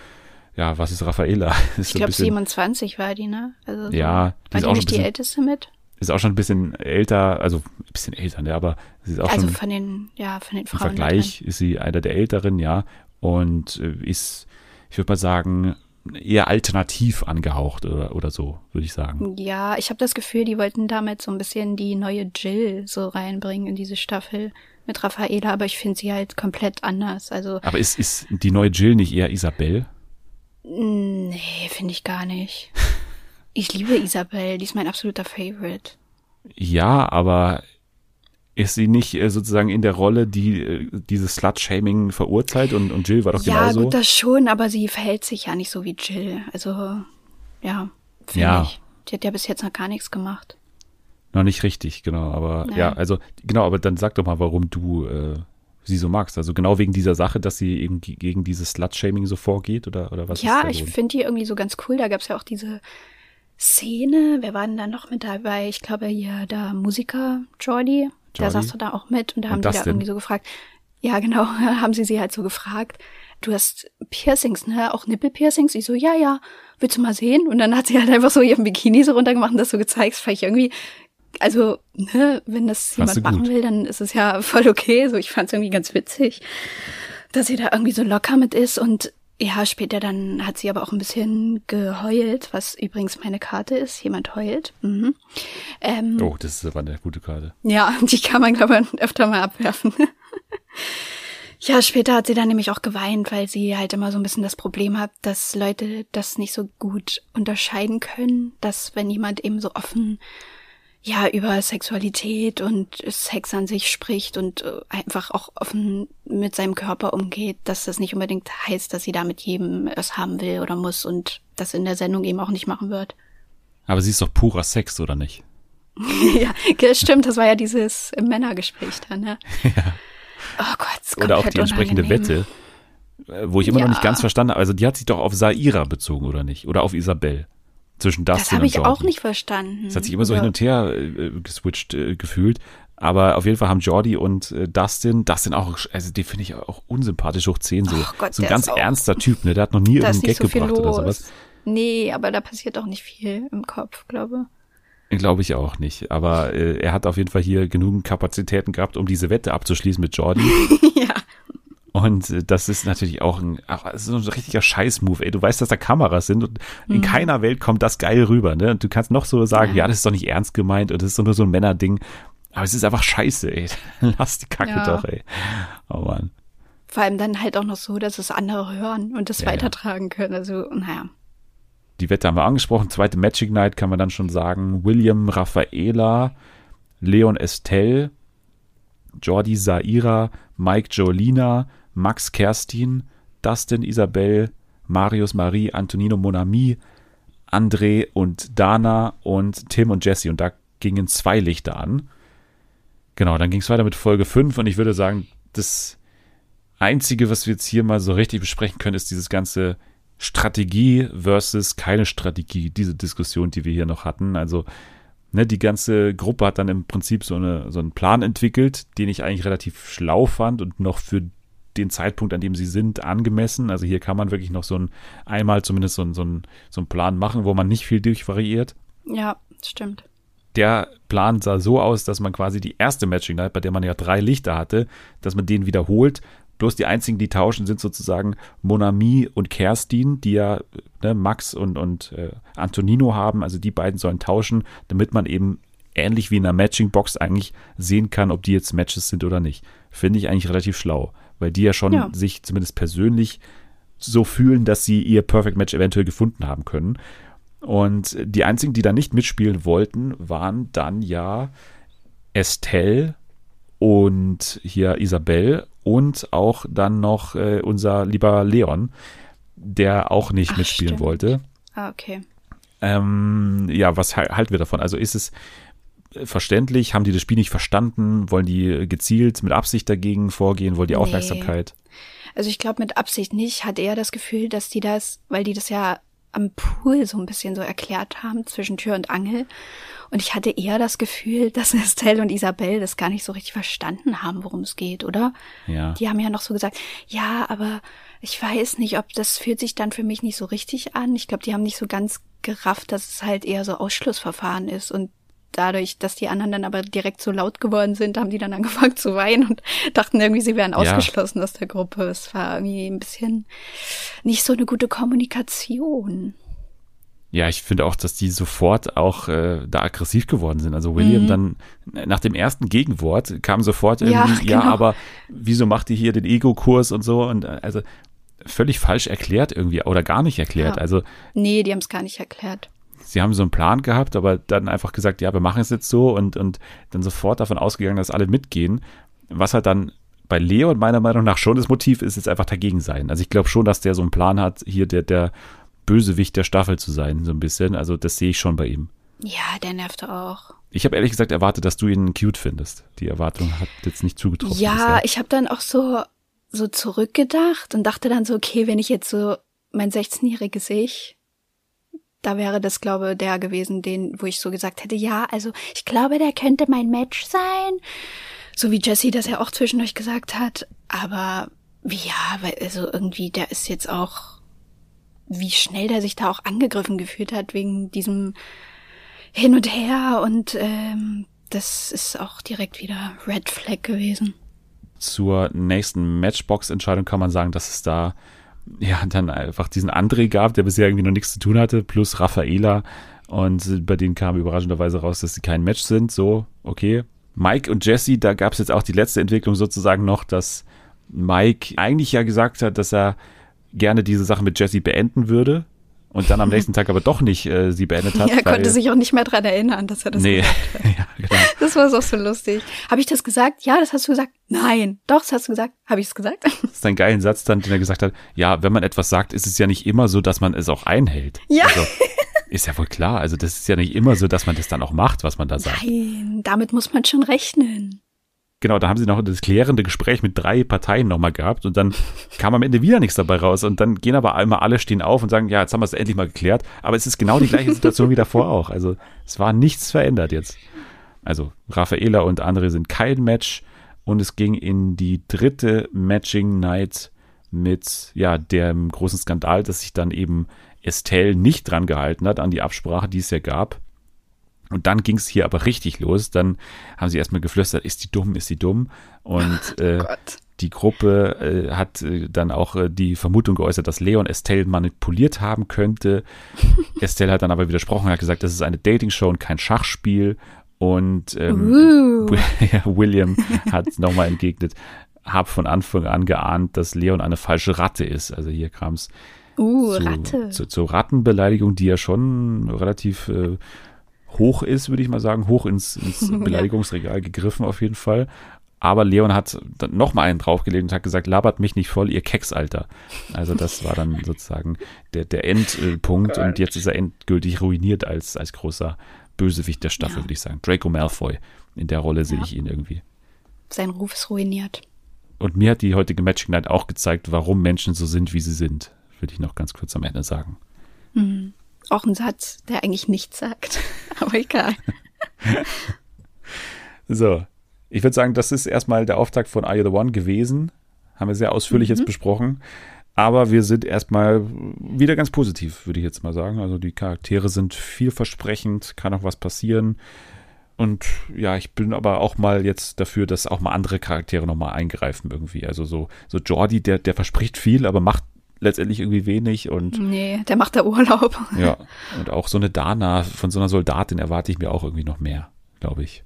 ja, was ist Raffaela? [laughs] Ist Ich so glaube, bisschen- 27 war die, ne? Also so, Ja, die war ist die auch nicht ein die bisschen- älteste mit? ist auch schon ein bisschen älter, also ein bisschen älter, ne, aber sie ist auch Also schon von den, ja, von den im Frauen. da Vergleich ist sie einer der älteren, ja, und äh, ist, ich würde mal sagen, eher alternativ angehaucht oder, oder so, würde ich sagen. Ja, ich habe das Gefühl, die wollten damit so ein bisschen die neue Jill so reinbringen in diese Staffel mit Raffaela, aber ich finde sie halt komplett anders. Also, Aber ist, ist die neue Jill nicht eher Isabel? Nee, finde ich gar nicht. [laughs] Ich liebe Isabel, die ist mein absoluter Favorite. Ja, aber ist sie nicht äh, sozusagen in der Rolle, die äh, dieses Slut-Shaming verurteilt und, und Jill war doch ja, genauso? gut, das schon, aber sie verhält sich ja nicht so wie Jill. Also, ja, finde Ja. ich. Die hat ja bis jetzt noch gar nichts gemacht. Noch nicht richtig, genau. Aber Nein. ja, also genau, aber dann sag doch mal, warum du äh, sie so magst. Also genau wegen dieser Sache, dass sie eben ge- gegen dieses Slut-Shaming so vorgeht oder, oder was Ja, ich finde die irgendwie so ganz cool. Da gab's ja auch diese Szene. Wer war denn da noch mit dabei? Ich glaube hier der Musiker Jordi. Der saß doch da auch mit und da Und haben die da Dustin. irgendwie so gefragt. Ja, genau, [laughs] haben sie sie halt so gefragt. Du hast Piercings, ne? Auch Nippelpiercings? Ich so, ja, ja. Willst du mal sehen? Und dann hat sie halt einfach so ihren Bikini so runtergemacht und das so gezeigt. Das fand ich irgendwie, also, ne, wenn das jemand machen will, dann ist es ja [laughs] voll okay. So, ich fand's irgendwie ganz witzig dass sie da irgendwie so locker mit ist und ja, später dann hat sie aber auch ein bisschen geheult, was übrigens meine Karte ist. Jemand heult. Mhm. Ähm, Oh, das ist aber eine gute Karte. Ja, [laughs] die kann man, glaube ich, öfter mal abwerfen. [laughs] ja, später hat sie dann nämlich auch geweint, weil sie halt immer so ein bisschen das Problem hat, dass Leute das nicht so gut unterscheiden können, dass wenn jemand eben so offen ja über Sexualität und Sex an sich spricht und äh, einfach auch offen mit seinem Körper umgeht, dass das nicht unbedingt heißt, dass sie da mit jedem es haben will oder muss und das in der Sendung eben auch nicht machen wird. Aber sie ist doch purer Sex, oder nicht? [laughs] ja, stimmt, das war ja dieses Männergespräch da, ne? [laughs] Oh Gott, Oder auch die entsprechende unangenehm. Wette, wo ich immer noch Ja. nicht ganz verstanden habe. Also die hat sich doch auf Saira bezogen, oder nicht? Oder auf Isabel. Zwischen Dustin Das habe ich auch nicht verstanden. Das hat sich immer so Ja. hin und her äh, geswitcht äh, gefühlt. Aber auf jeden Fall haben Jordi und äh, Dustin, Dustin auch, also den finde ich auch unsympathisch hoch 10 so. Ach Gott, so ein ganz ernster Typ, ne? Der hat noch nie irgendeinen Gag so gebracht los. oder sowas. Nee, aber da passiert auch nicht viel im Kopf, glaube Glaube ich auch nicht. Aber äh, er hat auf jeden Fall hier genügend Kapazitäten gehabt, um diese Wette abzuschließen mit Jordi. ja. [laughs] Und äh, das ist natürlich auch ein, ach, ist ein richtiger Scheiß-Move, ey. Du weißt, dass da Kameras sind und Mhm. in keiner Welt kommt das geil rüber, ne? Und du kannst noch so sagen, ja, Ja. das ist doch nicht ernst gemeint und das ist doch nur so ein Männerding. Aber es ist einfach scheiße, ey. [laughs] Lass die Kacke Ja. doch, ey. Oh Mann. Vor allem dann halt auch noch so, dass es andere hören und das Ja, weitertragen können. Also, naja. Die Wette haben wir angesprochen. Zweite Magic Night kann man dann schon sagen. William Raffaela, Leon Estelle, Jordi Saira, Mike Jolina, Max Kerstin, Dustin Isabel, Marius Marie, Antonino Monami, André und Dana und Tim und Jesse. Und da gingen zwei Lichter an. Genau, dann ging es weiter mit Folge 5 und ich würde sagen, das Einzige, was wir jetzt hier mal so richtig besprechen können, ist dieses ganze Strategie versus keine Strategie, diese Diskussion, die wir hier noch hatten. Also, ne, die ganze Gruppe hat dann im Prinzip so, eine, so einen Plan entwickelt, den ich eigentlich relativ schlau fand und noch für den Zeitpunkt, an dem sie sind, angemessen. Also hier kann man wirklich noch so ein, einmal zumindest so ein, so ein, so ein Plan machen, wo man nicht viel durchvariiert. Ja, stimmt. Der Plan sah so aus, dass man quasi die erste Matching Night, bei der man ja drei Lichter hatte, dass man den wiederholt. Bloß die einzigen, die tauschen, sind sozusagen Monami und Kerstin, die ja ne, Max und, und äh, Antonino haben. Also die beiden sollen tauschen, damit man eben ähnlich wie in einer Matching-Box eigentlich sehen kann, ob die jetzt Matches sind oder nicht. Finde ich eigentlich relativ schlau, weil die ja schon Ja. sich zumindest persönlich so fühlen, dass sie ihr Perfect Match eventuell gefunden haben können. Und die einzigen, die da nicht mitspielen wollten, waren dann ja Estelle und hier Isabel und auch dann noch äh, unser lieber Leon, der auch nicht Ach, mitspielen stimmt. wollte. Ah, okay. Ähm, ja, was hal- halten wir davon? Also ist es verständlich? Haben die das Spiel nicht verstanden? Wollen die äh, gezielt mit Absicht dagegen vorgehen? Wollen die Nee. Aufmerksamkeit? Also ich glaube mit Absicht nicht, hat er das Gefühl, dass die das, weil die das ja am Pool so ein bisschen so erklärt haben zwischen Tür und Angel. Und ich hatte eher das Gefühl, [laughs] dass Estelle und Isabel das gar nicht so richtig verstanden haben, worum es geht, oder? Ja. Die haben ja noch so gesagt, ja, aber ich weiß nicht, ob das fühlt sich dann für mich nicht so richtig an. Ich glaube, die haben nicht so ganz gerafft, dass es halt eher so Ausschlussverfahren ist und dadurch, dass die anderen dann aber direkt so laut geworden sind, haben die dann angefangen zu weinen und dachten irgendwie, sie wären ausgeschlossen aus der Gruppe. Es war irgendwie ein bisschen nicht so eine gute Kommunikation. Ja, ich finde auch, dass die sofort auch äh, da aggressiv geworden sind. Also William Mhm. dann nach dem ersten Gegenwort kam sofort irgendwie, Ja, ja, genau. aber wieso macht ihr hier den Ego-Kurs und so? Und äh, also völlig falsch erklärt irgendwie oder gar nicht erklärt. Ja. Also Nee, die haben es gar nicht erklärt. Sie haben so einen Plan gehabt, aber dann einfach gesagt, ja, wir machen es jetzt so und, und dann sofort davon ausgegangen, dass alle mitgehen. Was halt dann bei Leon meiner Meinung nach schon das Motiv ist, ist einfach dagegen sein. Also ich glaube schon, dass der so einen Plan hat, hier der, der Bösewicht der Staffel zu sein, so ein bisschen. Also das sehe ich schon bei ihm. Ja, der nervte auch. Ich habe ehrlich gesagt erwartet, dass du ihn cute findest. Die Erwartung hat jetzt nicht zugetroffen. Ja, bisher. ich habe dann auch so so zurückgedacht und dachte dann so, okay, wenn ich jetzt so mein 16-jähriges Ich, da wäre das, glaube der gewesen, den, wo ich so gesagt hätte, ja, also ich glaube, der könnte mein Match sein. So wie Jesse das ja auch zwischendurch gesagt hat. Aber ja, weil also irgendwie, der ist jetzt auch, wie schnell der sich da auch angegriffen gefühlt hat wegen diesem Hin und Her und ähm, das ist auch direkt wieder Red Flag gewesen. zur nächsten Matchbox-Entscheidung kann man sagen, dass es da ja dann einfach diesen André gab, der bisher irgendwie noch nichts zu tun hatte, plus Raffaela. Und bei denen kam überraschenderweise raus, dass sie kein Match sind. So, okay. Mike und Jesse, da gab es jetzt auch die letzte Entwicklung sozusagen noch, dass Mike eigentlich ja gesagt hat, dass er gerne diese Sache mit Jesse beenden würde. Und dann am [laughs] nächsten Tag aber doch nicht äh, sie beendet hat. er konnte sich auch nicht mehr dran erinnern, dass er das Nee, gesagt hat. [laughs] ja, genau. Das war so, so lustig. Habe ich das gesagt? Ja, das hast du gesagt. Nein. Doch, das hast du gesagt. Habe ich es gesagt? [laughs] Das ist ein geilen Satz dann, den er gesagt hat. Ja, wenn man etwas sagt, ist es ja nicht immer so, dass man es auch einhält. Ja. Also, ist ja wohl klar. Also das ist ja nicht immer so, dass man das dann auch macht, was man da sagt. Nein, damit muss man schon rechnen. Genau, da haben sie noch das klärende Gespräch mit drei Parteien nochmal gehabt und dann kam am Ende wieder nichts dabei raus und dann gehen aber einmal alle stehen auf und sagen, ja, jetzt haben wir es endlich mal geklärt, aber es ist genau die gleiche Situation wie davor auch. Also es war nichts verändert jetzt. Also Raffaela und André sind kein Match und es ging in die dritte Matching Night mit ja dem großen Skandal, dass sich dann eben Estelle nicht dran gehalten hat an die Absprache, die es ja gab. Und dann ging es hier aber richtig los. Dann haben sie erstmal geflüstert, ist die dumm, ist die dumm. Und [laughs] äh, Gott. die Gruppe äh, hat äh, dann auch äh, die Vermutung geäußert, dass Leon Estelle manipuliert haben könnte. [laughs] Estelle hat dann aber widersprochen, hat gesagt, das ist eine Dating-Show und kein Schachspiel. Und ähm, [laughs] William hat [laughs] nochmal entgegnet, hab von Anfang an geahnt, dass Leon eine falsche Ratte ist. Also hier kam es Uh, zu, Ratte. Zu, zur Rattenbeleidigung, die ja schon relativ äh, hoch ist, würde ich mal sagen, hoch ins, ins [laughs] Beleidigungsregal gegriffen auf jeden Fall. Aber Leon hat dann noch mal einen draufgelegt und hat gesagt, labert mich nicht voll, ihr Keksalter. Also das war dann sozusagen der, der Endpunkt und jetzt ist er endgültig ruiniert als, als großer Bösewicht der Staffel, Ja. würde ich sagen. Draco Malfoy. In der Rolle sehe Ja. ich ihn irgendwie. Sein Ruf ist ruiniert. Und mir hat die heutige Matching Night auch gezeigt, warum Menschen so sind, wie sie sind. Würde ich noch ganz kurz am Ende sagen. Auch ein Satz, der eigentlich nichts sagt. [laughs] Aber egal. [laughs] So, ich würde sagen, das ist erstmal der Auftakt von Are You the One gewesen. Haben wir sehr ausführlich jetzt besprochen. Aber wir sind erstmal wieder ganz positiv, würde ich jetzt mal sagen. Also die Charaktere sind vielversprechend, kann auch was passieren. Und ja, ich bin aber auch mal jetzt dafür, dass auch mal andere Charaktere nochmal eingreifen irgendwie. Also so, so Jordi, der, der verspricht viel, aber macht letztendlich irgendwie wenig. Und Nee, der macht da Urlaub. [laughs] ja, und auch so eine Dana von so einer Soldatin erwarte ich mir auch irgendwie noch mehr, glaube ich.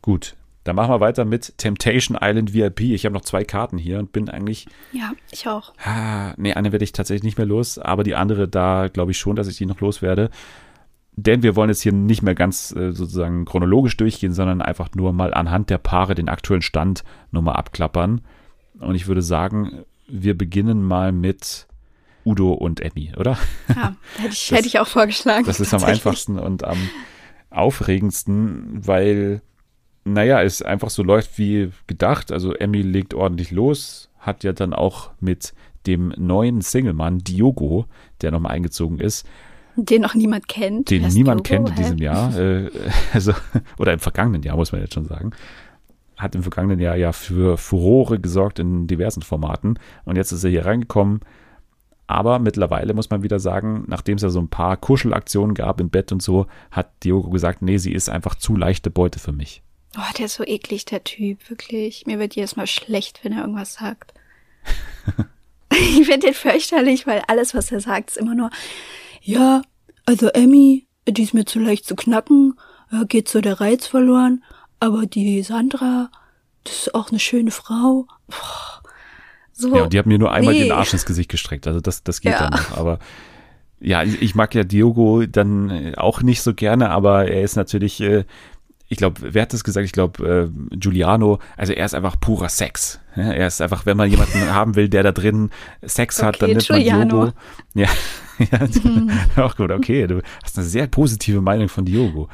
Gut, dann machen wir weiter mit Temptation Island VIP. Ich habe noch zwei Karten hier und bin eigentlich, Ja, ich auch. ah, nee, eine werde ich tatsächlich nicht mehr los, aber die andere, da glaube ich schon, dass ich die noch loswerde. Denn wir wollen jetzt hier nicht mehr ganz äh, sozusagen chronologisch durchgehen, sondern einfach nur mal anhand der Paare den aktuellen Stand nochmal abklappern. Und ich würde sagen, wir beginnen mal mit Udo und Emmy, oder? Ja, [laughs] hätte ich, hätte ich auch vorgeschlagen. Das ist am einfachsten und am aufregendsten, weil, naja, es einfach so läuft wie gedacht. Also Emmy legt ordentlich los, hat ja dann auch mit dem neuen Singlemann Diogo, der nochmal eingezogen ist, Den noch niemand kennt. den niemand Diogo? kennt in Hä? diesem Jahr, äh, [laughs] also, oder im vergangenen Jahr, muss man jetzt schon sagen. Hat im vergangenen Jahr ja für Furore gesorgt in diversen Formaten. Und jetzt ist er hier reingekommen. Aber mittlerweile muss man wieder sagen, nachdem es ja so ein paar Kuschelaktionen gab im Bett und so, hat Diogo gesagt, nee, sie ist einfach zu leichte Beute für mich. Oh, der ist so eklig, der Typ, wirklich. Mir wird jedes Mal schlecht, wenn er irgendwas sagt. [laughs] ich finde den fürchterlich, weil alles, was er sagt, ist immer nur, ja, also Emmy, die ist mir zu leicht zu knacken, geht so der Reiz verloren, aber die Sandra, das ist auch eine schöne Frau. Boah, so, Ja, und die hat mir nur einmal nee. den Arsch ins Gesicht gestreckt. Also das, das geht Ja. dann noch. Aber ja, ich, mag ja Diogo dann auch nicht so gerne, aber er ist natürlich, äh, ich glaube, wer hat das gesagt? Ich glaube, äh, Giuliano, also er ist einfach purer Sex. Ja, er ist einfach, wenn man jemanden [laughs] haben will, der da drin Sex hat, dann Okay, nimmt man Giuliano. Diogo. Ja, [laughs] ja auch gut, okay. Du hast eine sehr positive Meinung von Diogo.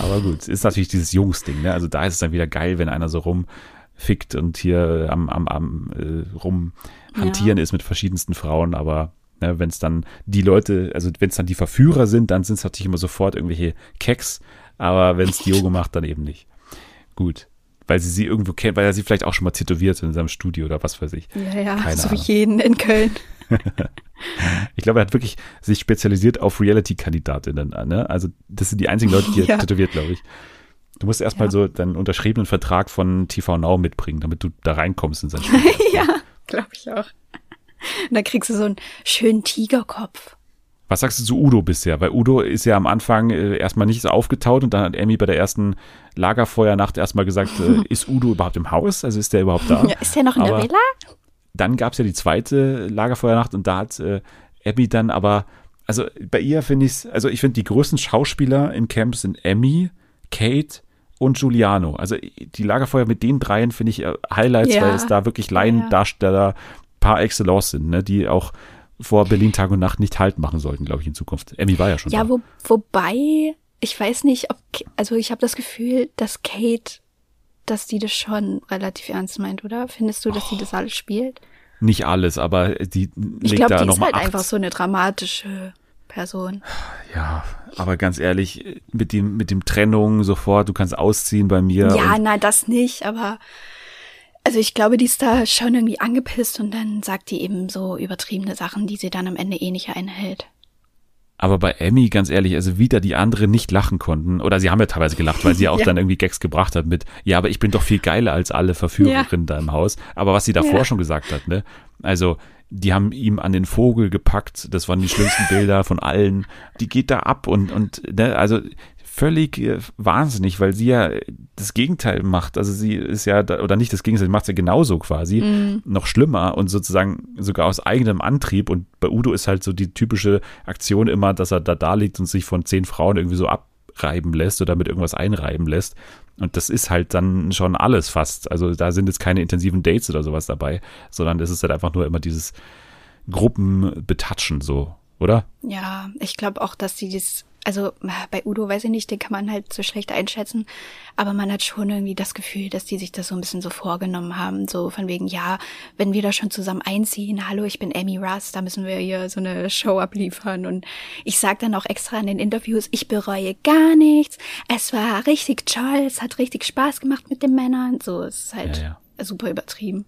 Aber gut, ist natürlich dieses Jungsding, ne? Also da ist es dann wieder geil, wenn einer so rumfickt und hier am, am, am äh, rumhantieren ist mit verschiedensten Frauen, aber ne, wenn es dann die Leute, also wenn es dann die Verführer sind, dann sind es natürlich immer sofort irgendwelche Keks, aber wenn es Diogo macht, dann eben nicht. Gut. Weil sie sie irgendwo kennt, weil er sie vielleicht auch schon mal tätowiert in seinem Studio oder was weiß ich. Ja, ja, Keine so wie Ahnung. jeden in Köln. [laughs] Ich glaube, er hat wirklich sich spezialisiert auf Reality-Kandidatinnen. Ne? Also das sind die einzigen Leute, die er [laughs] Ja. tätowiert, glaube ich. Du musst erstmal Ja. so deinen unterschriebenen Vertrag von TV Now mitbringen, damit du da reinkommst in sein [laughs] Studio. ja, glaube ich auch. Und dann kriegst du so einen schönen Tigerkopf. Was sagst du zu Udo bisher? Weil Udo ist ja am Anfang äh, erstmal nicht so aufgetaut und dann hat Emmy bei der ersten Lagerfeuernacht erstmal gesagt, äh, [laughs] ist Udo überhaupt im Haus? Also ist der überhaupt da? Ja, ist der noch in Aber- der Villa? dann gab es ja die zweite Lagerfeuernacht und da hat äh, Abby dann aber, also bei ihr finde ich also ich finde die größten Schauspieler in Camp sind Emmy, Kate und Giuliano. Also die Lagerfeuer mit den dreien finde ich äh, Highlights, Ja. weil es da wirklich Laiendarsteller par excellence sind, ne, die auch vor Berlin Tag und Nacht nicht Halt machen sollten, glaube ich, in Zukunft. Emmy war ja schon Ja, da. wo, wobei, ich weiß nicht, ob, also ich habe das Gefühl, dass Kate, dass die das schon relativ ernst meint, oder? Findest du, dass sie das alles spielt? Nicht alles, aber die Ich legt glaube, da die ist nochmal halt acht. einfach so eine dramatische Person. Ja, aber ganz ehrlich, mit dem, mit dem Trennung sofort, du kannst ausziehen bei mir. Ja, nein, das nicht, aber also ich glaube, die ist da schon irgendwie angepisst und dann sagt die eben so übertriebene Sachen, die sie dann am Ende eh nicht einhält. Aber bei Emmy, ganz ehrlich, also wieder die anderen nicht lachen konnten, oder sie haben ja teilweise gelacht, weil sie ja [laughs] auch Ja. dann irgendwie Gags gebracht hat mit, ja, aber ich bin doch viel geiler als alle Verführerinnen da im Haus. Aber was sie davor Ja. schon gesagt hat, ne? Also, die haben ihm an den Vogel gepackt, das waren die schlimmsten [laughs] Bilder von allen. Die geht da ab und, und, ne, also völlig äh, wahnsinnig, weil sie ja das Gegenteil macht. Also sie ist ja, da, oder nicht das Gegenteil, sie macht es ja genauso quasi, Mhm. noch schlimmer und sozusagen sogar aus eigenem Antrieb. Und bei Udo ist halt so die typische Aktion immer, dass er da da liegt und sich von zehn Frauen irgendwie so abreiben lässt oder mit irgendwas einreiben lässt. Und das ist halt dann schon alles fast. Also da sind jetzt keine intensiven Dates oder sowas dabei, sondern es ist halt einfach nur immer dieses Gruppenbetatschen so, oder? Ja, ich glaube auch, dass sie das, also bei Udo weiß ich nicht, den kann man halt so schlecht einschätzen, aber man hat schon irgendwie das Gefühl, dass die sich das so ein bisschen so vorgenommen haben, so von wegen, ja, wenn wir da schon zusammen einziehen, hallo, ich bin Amy Russ, da müssen wir hier so eine Show abliefern und ich sag dann auch extra in den Interviews, ich bereue gar nichts, es war richtig toll, es hat richtig Spaß gemacht mit den Männern, so, es ist halt Ja, super übertrieben.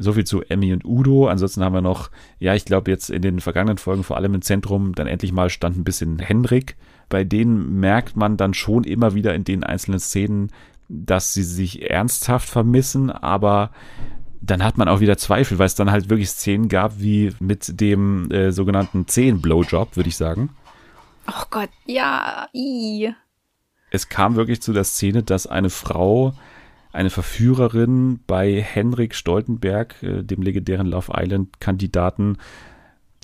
So viel zu Emmy und Udo. Ansonsten haben wir noch, ja, ich glaube jetzt in den vergangenen Folgen vor allem im Zentrum dann endlich mal stand ein bisschen Henrik. Bei denen merkt man dann schon immer wieder in den einzelnen Szenen, dass sie sich ernsthaft vermissen, aber dann hat man auch wieder Zweifel, weil es dann halt wirklich Szenen gab, wie mit dem äh, sogenannten Zehen-Blowjob, würde ich sagen. Oh Gott, ja, i. es kam wirklich zu der Szene, dass eine Frau, eine Verführerin bei Henrik Stoltenberg, äh, dem legendären Love Island-Kandidaten,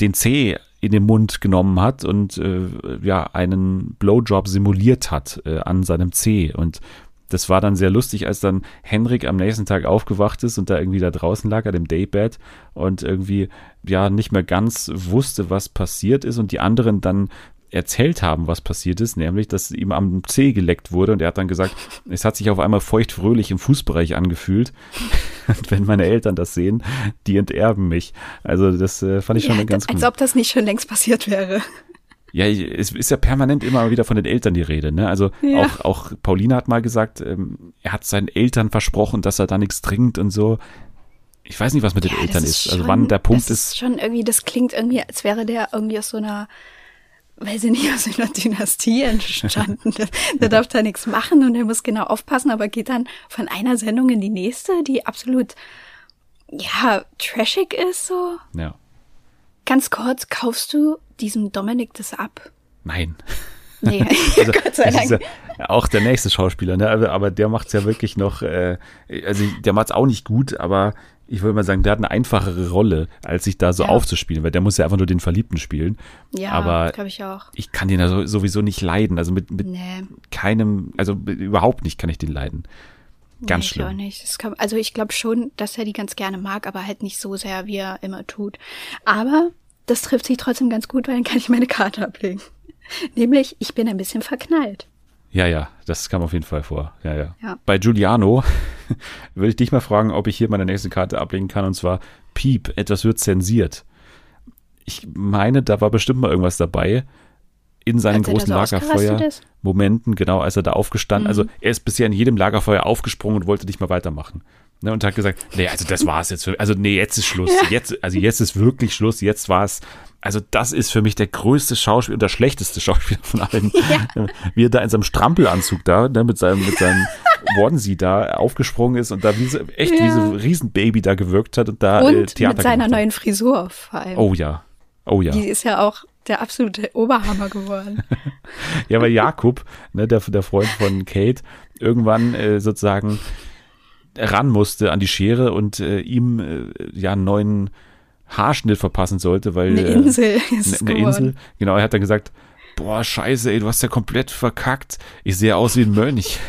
den C in den Mund genommen hat und äh, ja einen Blowjob simuliert hat äh, an seinem C. Und das war dann sehr lustig, als dann Henrik am nächsten Tag aufgewacht ist und da irgendwie da draußen lag, an dem Daybed und irgendwie ja nicht mehr ganz wusste, was passiert ist und die anderen dann erzählt haben, was passiert ist, nämlich, dass ihm am Zeh geleckt wurde und er hat dann gesagt, es hat sich auf einmal feuchtfröhlich im Fußbereich angefühlt. [laughs] Und wenn meine Eltern das sehen, die enterben mich. Also das äh, fand ich schon Ja, ganz als gut. ob das nicht schon längst passiert wäre. Ja, es ist ja permanent immer wieder von den Eltern die Rede. Ne? Also Ja. auch, auch Paulina hat mal gesagt, ähm, er hat seinen Eltern versprochen, dass er da nichts trinkt und so. Ich weiß nicht, was mit den Ja, Eltern ist. Also schon- wann der Punkt das ist. schon irgendwie, das klingt irgendwie, als wäre der irgendwie aus so einer, weiß ich nicht, [laughs] aus einer Dynastie entstanden. der, der darf da nichts machen und er muss genau aufpassen, aber geht dann von einer Sendung in die nächste, die absolut, ja, trashig ist so. Ja. Ganz kurz, kaufst du diesem Dominik das ab? Nein. Nee, [laughs] Also, [laughs] Gott sei Dank. ja auch der nächste Schauspieler, ne? aber, aber der macht's ja wirklich noch, äh, also der macht's auch nicht gut, aber ich würde mal sagen, der hat eine einfachere Rolle, als sich da so Ja. aufzuspielen, weil der muss ja einfach nur den Verliebten spielen. Ja, aber glaube ich auch. ich kann den so- sowieso nicht leiden, also mit, mit Nee. keinem, also überhaupt nicht kann ich den leiden. Ganz nee, schlimm. Ich auch nicht. Kann, also ich glaube schon, dass er die ganz gerne mag, aber halt nicht so sehr, wie er immer tut. Aber das trifft sich trotzdem ganz gut, weil dann kann ich meine Karte ablegen. [laughs] Nämlich, ich bin ein bisschen verknallt. Ja, ja, das kam auf jeden Fall vor. Ja, ja. Ja. Bei Giuliano [laughs] würde ich dich mal fragen, ob ich hier meine nächste Karte ablegen kann, und zwar Piep, etwas wird zensiert. Ich meine, da war bestimmt mal irgendwas dabei in seinen großen so ausgerastet Lagerfeuer. ist? Momenten, genau, als er da aufgestanden, Mhm. also er ist bisher in jedem Lagerfeuer aufgesprungen und wollte nicht mehr weitermachen. Ne, und hat gesagt, nee, also das war's jetzt. Für, also nee, jetzt ist Schluss. Jetzt, also jetzt ist wirklich Schluss. Jetzt war's. Also das ist für mich der größte Schauspieler und der schlechteste Schauspieler von allen. Wie er da in seinem Strampelanzug da, ne, mit seinem, mit seinem Onesie da aufgesprungen ist und da wie so, echt wie so ein Riesenbaby da gewirkt hat und da äh, Und Theater mit seiner neuen Frisur vor allem. Oh ja. Oh ja. Die ist ja auch der absolute Oberhammer geworden. [laughs] Ja, weil Jakob, ne, der, der Freund von Kate, irgendwann äh, sozusagen ran musste an die Schere und äh, ihm äh, ja einen neuen Haarschnitt verpassen sollte, weil Eine äh, Insel [laughs] ist eine geworden. Insel. Genau, er hat dann gesagt, boah, scheiße, ey, du hast ja komplett verkackt. Ich sehe aus wie ein Mönch. [laughs]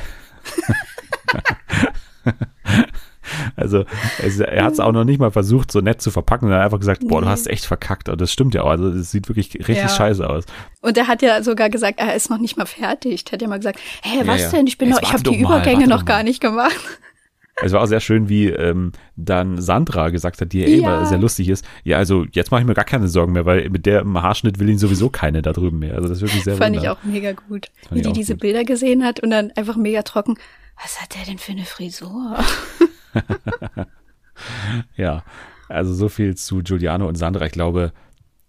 also, es, er hat es auch noch nicht mal versucht, so nett zu verpacken, sondern einfach gesagt, boah, du Nee. hast echt verkackt. Und das stimmt ja auch. Also, es sieht wirklich richtig Ja. scheiße aus. Und er hat ja sogar gesagt, er ist noch nicht mal fertig. Er hat ja mal gesagt, hey, was ja. denn? Ich bin Jetzt noch, ich habe die mal, Übergänge noch doch gar mal. nicht gemacht. Es war auch sehr schön, wie ähm, dann Sandra gesagt hat, die ja, eh Ja. immer sehr lustig ist. Ja, also jetzt mache ich mir gar keine Sorgen mehr, weil mit der im Haarschnitt will ihn sowieso keine da drüben mehr. Also das ist wirklich sehr Fand ich wunderbar. auch mega gut. Wie ich die diese gut. Bilder gesehen hat und dann einfach mega trocken. Was hat der denn für eine Frisur? [laughs] Ja, also so viel zu Giuliano und Sandra. Ich glaube,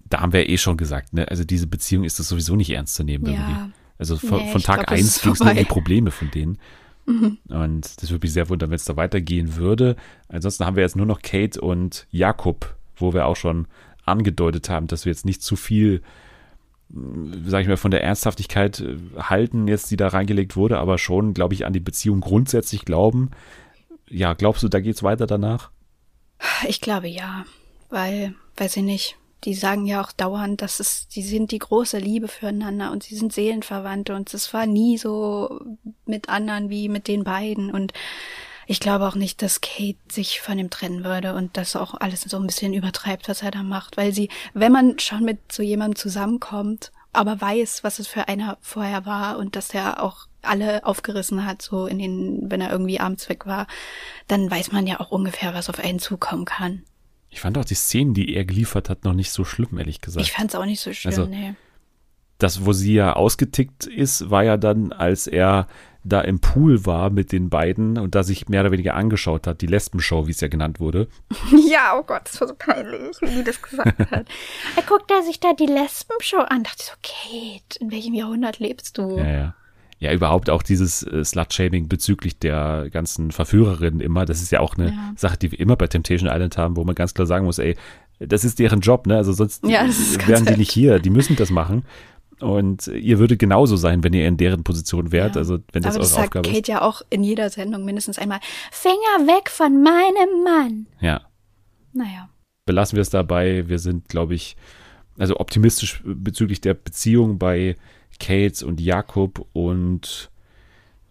da haben wir eh schon gesagt, ne? Also diese Beziehung ist das sowieso nicht ernst zu nehmen Ja. irgendwie. Also von, Nee, von ich Tag glaub, eins ging es nur um die. Probleme von denen. Und das würde mich sehr wundern, wenn es da weitergehen würde. Ansonsten haben wir jetzt nur noch Kate und Jakob, wo wir auch schon angedeutet haben, dass wir jetzt nicht zu viel, sage ich mal, von der Ernsthaftigkeit äh, halten, jetzt die da reingelegt wurde, aber schon, glaube ich, an die Beziehung grundsätzlich glauben. Ja, glaubst du, da geht's weiter danach? Ich glaube ja, weil, weiß ich nicht, die sagen ja auch dauernd, dass es, die sind die große Liebe füreinander und sie sind Seelenverwandte und es war nie so mit anderen wie mit den beiden und ich glaube auch nicht, dass Kate sich von ihm trennen würde und das auch alles so ein bisschen übertreibt, was er da macht, weil sie, wenn man schon mit so jemandem zusammenkommt, aber weiß, was es für einer vorher war und dass der auch alle aufgerissen hat, so in den, wenn er irgendwie abends weg war, dann weiß man ja auch ungefähr, was auf einen zukommen kann. Ich fand auch die Szenen, die er geliefert hat, noch nicht so schlimm, ehrlich gesagt. Ich fand's auch nicht so schlimm, Also, nee. das, wo sie ja ausgetickt ist, war ja dann, als er da im Pool war mit den beiden und da sich mehr oder weniger angeschaut hat, die Lesbenshow, wie es ja genannt wurde. [laughs] Ja, oh Gott, das war so peinlich, wie die das gesagt hat. [laughs] er guckt er sich da die Lesbenshow an, dachte ich so, Kate, in welchem Jahrhundert lebst du? Ja, ja. Ja, überhaupt auch dieses äh, Slut-Shaming bezüglich der ganzen Verführerinnen immer. Das ist ja auch eine Ja. Sache, die wir immer bei Temptation Island haben, wo man ganz klar sagen muss, ey, das ist deren Job, ne? Also sonst Ja, ist wären die nicht hier. Die müssen das machen. Und ihr würdet genauso sein, wenn ihr in deren Position wärt. Ja. Also wenn das Aber das eure sagt Aufgabe ist. Kate ja auch in jeder Sendung mindestens einmal, Finger weg von meinem Mann. Ja. Naja. belassen wir es dabei. Wir sind, glaube ich, also optimistisch bezüglich der Beziehung bei Kate und Jakob und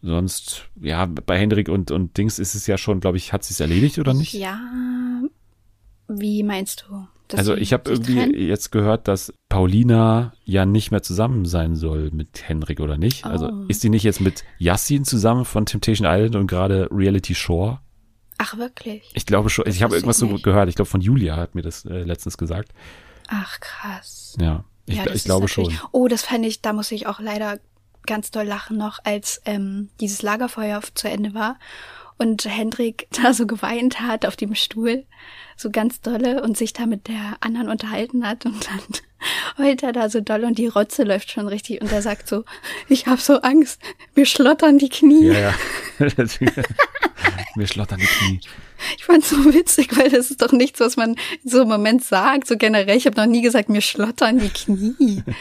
sonst, ja, bei Hendrik und, und Dings ist es ja schon, glaube ich, hat sie es erledigt oder nicht? Ja, wie meinst du? also ich habe irgendwie trennen? jetzt gehört, dass Paulina ja nicht mehr zusammen sein soll mit Hendrik oder nicht. Also Oh. ist sie nicht jetzt mit Yassin zusammen von Temptation Island und gerade Reality Shore? Ach, wirklich? Ich glaube schon, ich habe irgendwas ich so gehört. Ich glaube, von Julia hat mir das äh, letztens gesagt. Ach, krass. Ja, ich, ja, ich glaube schon. Oh, das fand ich, da muss ich auch leider ganz doll lachen noch, als ähm, dieses Lagerfeuer zu Ende war und Hendrik [laughs] da so geweint hat auf dem Stuhl, so ganz dolle und sich da mit der anderen unterhalten hat und dann [laughs] heult er da so doll und die Rotze läuft schon richtig und er sagt so, [laughs] ich hab so Angst, mir schlottern die Knie. Ja, ja. mir schlottern die Knie. Ich fand's so witzig, weil das ist doch nichts, was man so einem Moment sagt, so generell. Ich habe noch nie gesagt, mir schlottern die Knie. [laughs]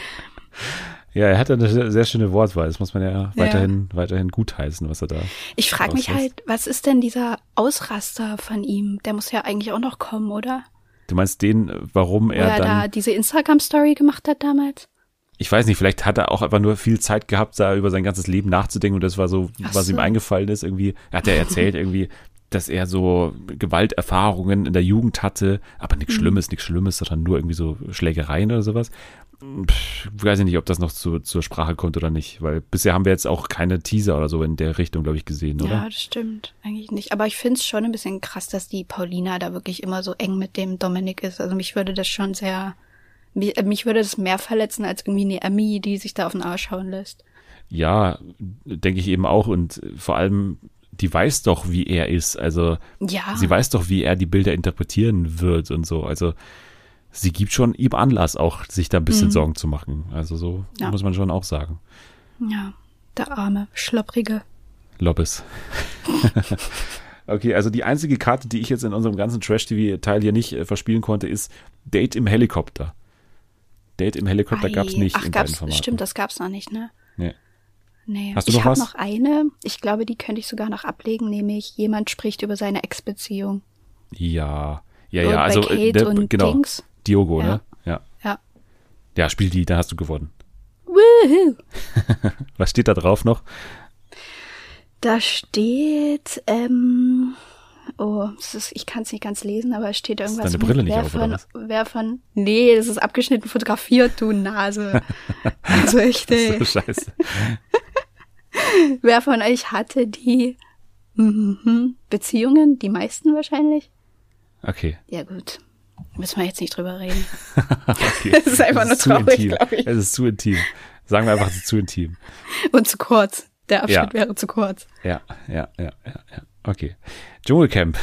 Ja, er hat eine sehr, schöne Wortwahl. Das muss man ja weiterhin, weiterhin gutheißen, was er da. Ich frage mich halt, was ist denn dieser Ausraster von ihm? Der muss ja eigentlich auch noch kommen, oder? Du meinst den, warum er er dann. da diese Instagram-Story gemacht hat damals? ich weiß nicht, vielleicht hat er auch einfach nur viel Zeit gehabt, da über sein ganzes Leben nachzudenken und das war so, Ach was ihm eingefallen ist. Irgendwie hat er erzählt, [laughs] irgendwie, dass er so Gewalterfahrungen in der Jugend hatte, aber Mhm. nichts Schlimmes, nichts Schlimmes, sondern nur irgendwie so Schlägereien oder sowas. Pff, weiß ich nicht, ob das noch zu, zur Sprache kommt oder nicht, weil bisher haben wir jetzt auch keine Teaser oder so in der Richtung, glaube ich, gesehen, oder? Ja, das stimmt. Eigentlich nicht. Aber ich find's schon ein bisschen krass, dass die Paulina da wirklich immer so eng mit dem Dominik ist. Also mich würde das schon sehr, mich, äh, mich würde das mehr verletzen als irgendwie eine Emmy, die sich da auf den Arsch hauen lässt. Ja, denke ich eben auch und vor allem, die weiß doch, wie er ist, also Ja. sie weiß doch, wie er die Bilder interpretieren wird und so. Also sie gibt schon ihm Anlass, auch sich da ein bisschen Sorgen zu machen. Also so Mhm. Ja. muss man schon auch sagen. Ja. Der arme, schlopprige. Lobbes. [laughs] okay, also die einzige Karte, die ich jetzt in unserem ganzen Trash-TV-Teil hier nicht äh, verspielen konnte, ist Date im Helikopter. Date im Helikopter gab es nicht Ach, in gab's, stimmt, das gab's noch nicht, ne? Nee. Nee. Hast du ich noch habe noch eine. Ich glaube, die könnte ich sogar noch ablegen, nämlich jemand spricht über seine Ex-Beziehung. Ja, ja, Und ja, bei also äh, Kate der- und genau. Dings. Diogo, Ja. ne? Ja. Ja. Ja, spiel die, da hast du gewonnen. Woohoo. [laughs] Was steht da drauf noch? Da steht, ähm, oh, ist, ich kann es nicht ganz lesen, aber es steht irgendwas. deine Brille mit, nicht wer auf, von, was? Wer von, nee, das ist abgeschnitten fotografiert, du Nase. [laughs] also echt, ey. So scheiße. [laughs] Wer von euch hatte die mhm, Beziehungen? Die meisten wahrscheinlich? Okay. Ja, gut. Müssen wir jetzt nicht drüber reden. [laughs] okay. Es ist einfach nur zu traurig, intim. glaub ich. Es ist zu intim. Sagen wir einfach, es ist zu intim. Und zu kurz. Der Abschnitt Ja. wäre zu kurz. Ja, ja, ja, ja, ja. Okay. Dschungelcamp.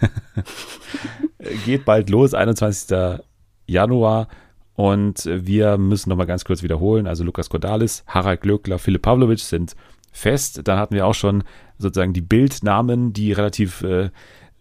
[laughs] Geht bald los, 21. Januar. Und wir müssen nochmal ganz kurz wiederholen. Also Lukas Cordalis, Harald Glöckler, Philipp Pavlovic sind fest. Dann hatten wir auch schon sozusagen die Bildnamen, die relativ äh,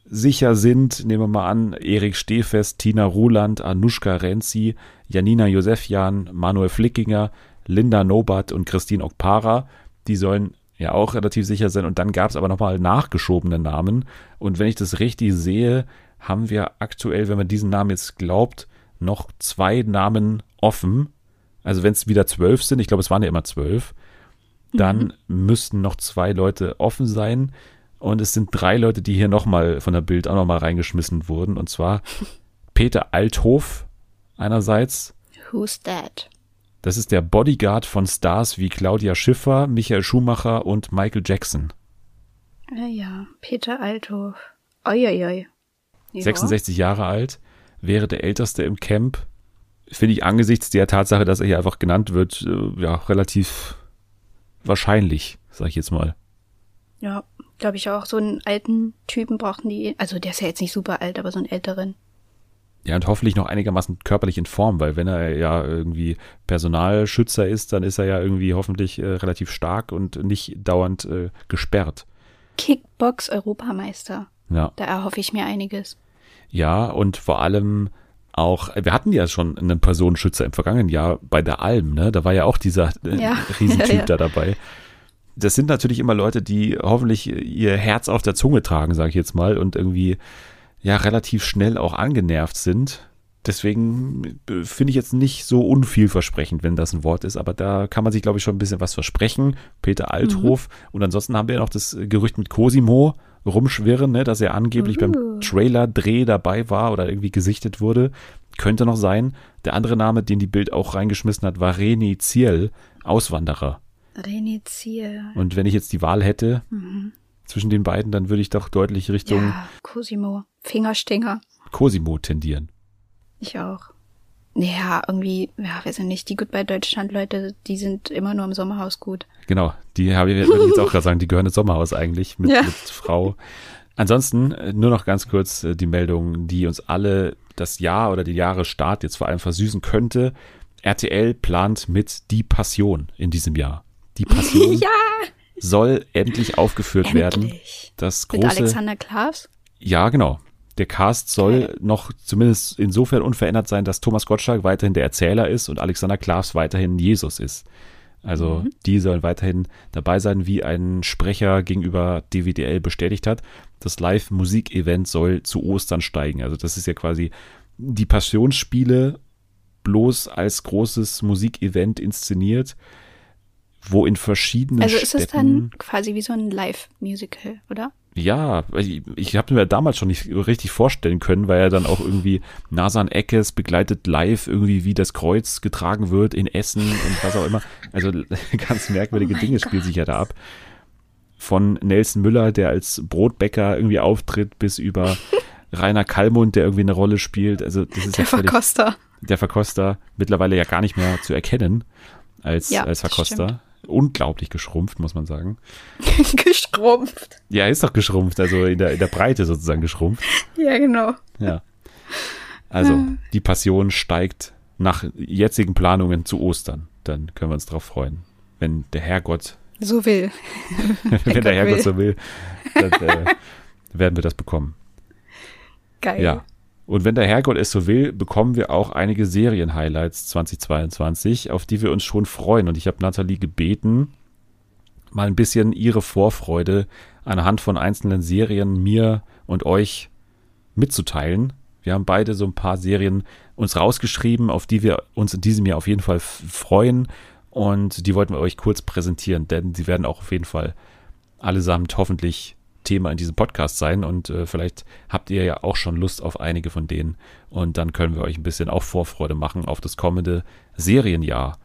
sicher sind. Nehmen wir mal an, Erik Stehfest, Tina Ruland, Anushka Renzi, Janina Josefjan, Manuel Flickinger, Linda Nobat und Christine Okpara. Die sollen ja auch relativ sicher sein. Und dann gab es aber nochmal nachgeschobene Namen. Und wenn ich das richtig sehe, haben wir aktuell, wenn man diesen Namen jetzt glaubt, noch zwei Namen offen. Also wenn es wieder zwölf sind, ich glaube, es waren ja immer zwölf, dann müssten noch zwei Leute offen sein. Und es sind drei Leute, die hier nochmal von der Bild auch nochmal reingeschmissen wurden. Und zwar [laughs] Peter Althof einerseits. Who's that? Das ist der Bodyguard von Stars wie Claudia Schiffer, Michael Schumacher und Michael Jackson. Ja, ja. Peter Althoff. Uiuiui. Ja. 66 Jahre alt, wäre der älteste im Camp. Finde ich angesichts der Tatsache, dass er hier einfach genannt wird, äh, ja, relativ wahrscheinlich, sag ich jetzt mal. Ja, glaube ich auch. So einen alten Typen brauchten die. Also der ist ja jetzt nicht super alt, aber so einen älteren. Ja, und hoffentlich noch einigermaßen körperlich in Form, weil wenn er ja irgendwie Personalschützer ist, dann ist er ja irgendwie hoffentlich äh, relativ stark und nicht dauernd äh, gesperrt. Kickbox-Europameister. Ja. Da erhoffe ich mir einiges. Ja, und vor allem auch, wir hatten ja schon einen Personenschützer im vergangenen Jahr bei der Alm, ne? Da war ja auch dieser äh, Ja. [laughs] Riesentyp Ja, ja. da dabei. Das sind natürlich immer Leute, die hoffentlich ihr Herz auf der Zunge tragen, sage ich jetzt mal, und irgendwie ja relativ schnell auch angenervt sind. Deswegen äh, finde ich jetzt nicht so unvielversprechend, wenn das ein Wort ist, aber da kann man sich, glaube ich, schon ein bisschen was versprechen. Peter Althof. Und ansonsten haben wir ja noch das Gerücht mit Cosimo rumschwirren, ne, dass er angeblich Uh. beim Trailer-Dreh dabei war oder irgendwie gesichtet wurde. Könnte noch sein. Der andere Name, den die Bild auch reingeschmissen hat, war Reni Ziel, Auswanderer. René Ziel. Und wenn ich jetzt die Wahl hätte zwischen den beiden, dann würde ich doch deutlich Richtung Ja, Cosimo. Fingerstinger. Cosimo tendieren. Ich auch. Naja, irgendwie, ja, wir sind nicht die Goodbye Deutschland Leute, die sind immer nur im Sommerhaus gut. Genau, die habe ich, würde ich jetzt auch gerade sagen, die gehören ins Sommerhaus eigentlich mit, Ja. mit Frau. Ansonsten äh, nur noch ganz kurz äh, die Meldung, die uns alle das Jahr oder die Jahresstart jetzt vor allem versüßen könnte. RTL plant mit Die Passion in diesem Jahr. Die Passion [laughs] Ja, soll endlich aufgeführt werden. endlich. Das Mit große, Alexander Klaas. ja genau. Der Cast soll noch zumindest insofern unverändert sein, dass Thomas Gottschalk weiterhin der Erzähler ist und Alexander Klaas weiterhin Jesus ist. Also die sollen weiterhin dabei sein, wie ein Sprecher gegenüber DWDL bestätigt hat. Das Live-Musik-Event soll zu Ostern steigen. Also das ist ja quasi die Passionsspiele bloß als großes Musikevent inszeniert, wo in verschiedenen Also ist Städten es dann quasi wie so ein Live-Musical, oder? Ja, ich, ich habe mir damals schon nicht richtig vorstellen können, weil er dann auch irgendwie Nasan Eckes begleitet live irgendwie, wie das Kreuz getragen wird in Essen und was auch immer. Also [laughs] ganz merkwürdige Oh Dinge spielen sich ja da ab. Von Nelson Müller, der als Brotbäcker irgendwie auftritt, bis über [laughs] Rainer Kallmund, der irgendwie eine Rolle spielt. Also das ist Der ja völlig, Verkoster. der Verkoster mittlerweile ja gar nicht mehr zu erkennen als, Ja, als Verkoster. Unglaublich geschrumpft, muss man sagen. [laughs] Gestrumpft. Ja, ist doch geschrumpft, also in der, in der Breite sozusagen geschrumpft. Ja, genau. Ja. Also, die Passion steigt nach jetzigen Planungen zu Ostern. Dann können wir uns drauf freuen. Wenn der Herrgott, So will. [laughs] wenn der Gott Herrgott will. so will, dann äh, werden wir das bekommen. Geil. Ja. Und wenn der Herrgott es so will, bekommen wir auch einige Serien-Highlights 2022, auf die wir uns schon freuen. Und ich habe Nathalie gebeten, mal ein bisschen ihre Vorfreude anhand von einzelnen Serien mir und euch mitzuteilen. Wir haben beide so ein paar Serien uns rausgeschrieben, auf die wir uns in diesem Jahr auf jeden Fall freuen. Und die wollten wir euch kurz präsentieren, denn sie werden auch auf jeden Fall allesamt hoffentlich Thema in diesem Podcast sein. Und äh, vielleicht habt ihr ja auch schon Lust auf einige von denen. Und dann können wir euch ein bisschen auch Vorfreude machen auf das kommende Serienjahr.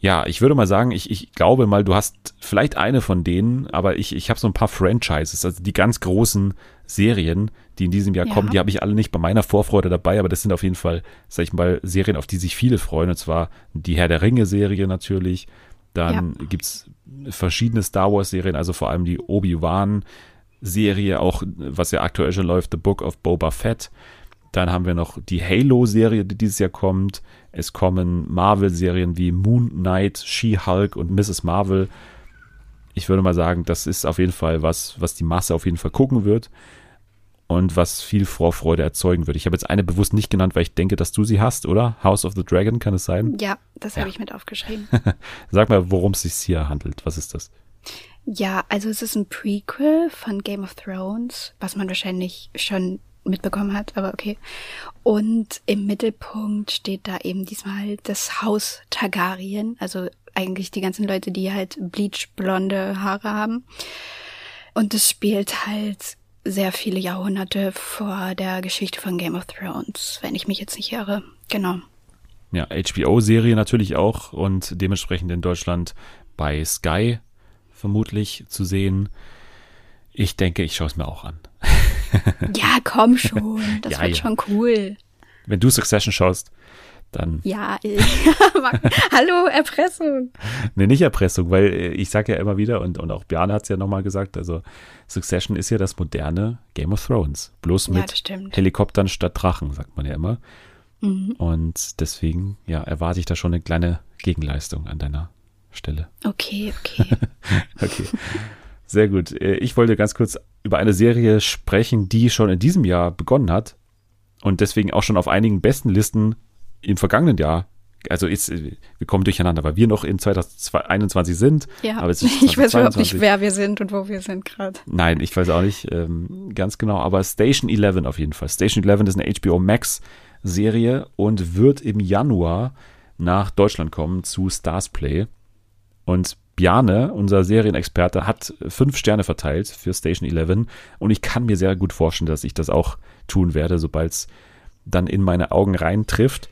Ja, ich würde mal sagen, ich, ich glaube mal, du hast vielleicht eine von denen, aber ich, ich habe so ein paar Franchises, also die ganz großen Serien, die in diesem Jahr Ja. kommen, die habe ich alle nicht bei meiner Vorfreude dabei, aber das sind auf jeden Fall, sag ich mal, Serien, auf die sich viele freuen, und zwar die Herr der Ringe-Serie natürlich. Dann gibt's verschiedene Star Wars-Serien, also vor allem die Obi-Wan-Serie, auch was ja aktuell schon läuft, The Book of Boba Fett. Dann haben wir noch die Halo-Serie, die dieses Jahr kommt. Es kommen Marvel-Serien wie Moon Knight, She-Hulk und Mrs. Marvel. Ich würde mal sagen, das ist auf jeden Fall was, was die Masse auf jeden Fall gucken wird und was viel Vorfreude erzeugen wird. Ich habe jetzt eine bewusst nicht genannt, weil ich denke, dass du sie hast, oder? House of the Dragon, kann es sein? Ja, das Ja. habe ich mit aufgeschrieben. [laughs] Sag mal, worum es sich hier handelt. Was ist das? ja, also es ist ein Prequel von Game of Thrones, was man wahrscheinlich schon mitbekommen hat, aber okay. Und im Mittelpunkt steht da eben diesmal das Haus Targaryen, also eigentlich die ganzen Leute, die halt bleachblonde Haare haben. Und es spielt halt sehr viele Jahrhunderte vor der Geschichte von Game of Thrones, wenn ich mich jetzt nicht irre. Genau. Ja, HBO-Serie natürlich auch und dementsprechend in Deutschland bei Sky vermutlich zu sehen. Ich denke, ich schaue es mir auch an. Ja, komm schon. [laughs] Das Ja, wird ja. schon cool. Wenn du Succession schaust, dann, Ja, ich, [laughs] hallo, Erpressung. ne, nicht Erpressung, weil äh, ich sage ja immer wieder und, und auch Bjarne hat es ja nochmal gesagt, also Succession ist ja das moderne Game of Thrones. Bloß Ja, mit stimmt. Helikoptern statt Drachen, sagt man ja immer. Mhm. Und deswegen, ja, erwarte ich da schon eine kleine Gegenleistung an deiner Stelle. Okay, okay. [laughs] Okay. Sehr gut. Äh, Ich wollte ganz kurz über eine Serie sprechen, die schon in diesem Jahr begonnen hat und deswegen auch schon auf einigen besten Listen im vergangenen Jahr. Also ist, äh, wir kommen durcheinander, weil wir noch in 2021 sind. Ja, aber es ist [laughs] ich weiß überhaupt nicht, 2022. wer wir sind und wo wir sind gerade. Nein, ich weiß auch nicht ähm, ganz genau, aber Station 11 auf jeden Fall. Station 11 ist eine HBO Max Serie und wird im Januar nach Deutschland kommen zu Stars Play. Und Bjarne, unser Serienexperte, hat fünf Sterne verteilt für Station 11 und ich kann mir sehr gut vorstellen, dass ich das auch tun werde, sobald es dann in meine Augen rein trifft.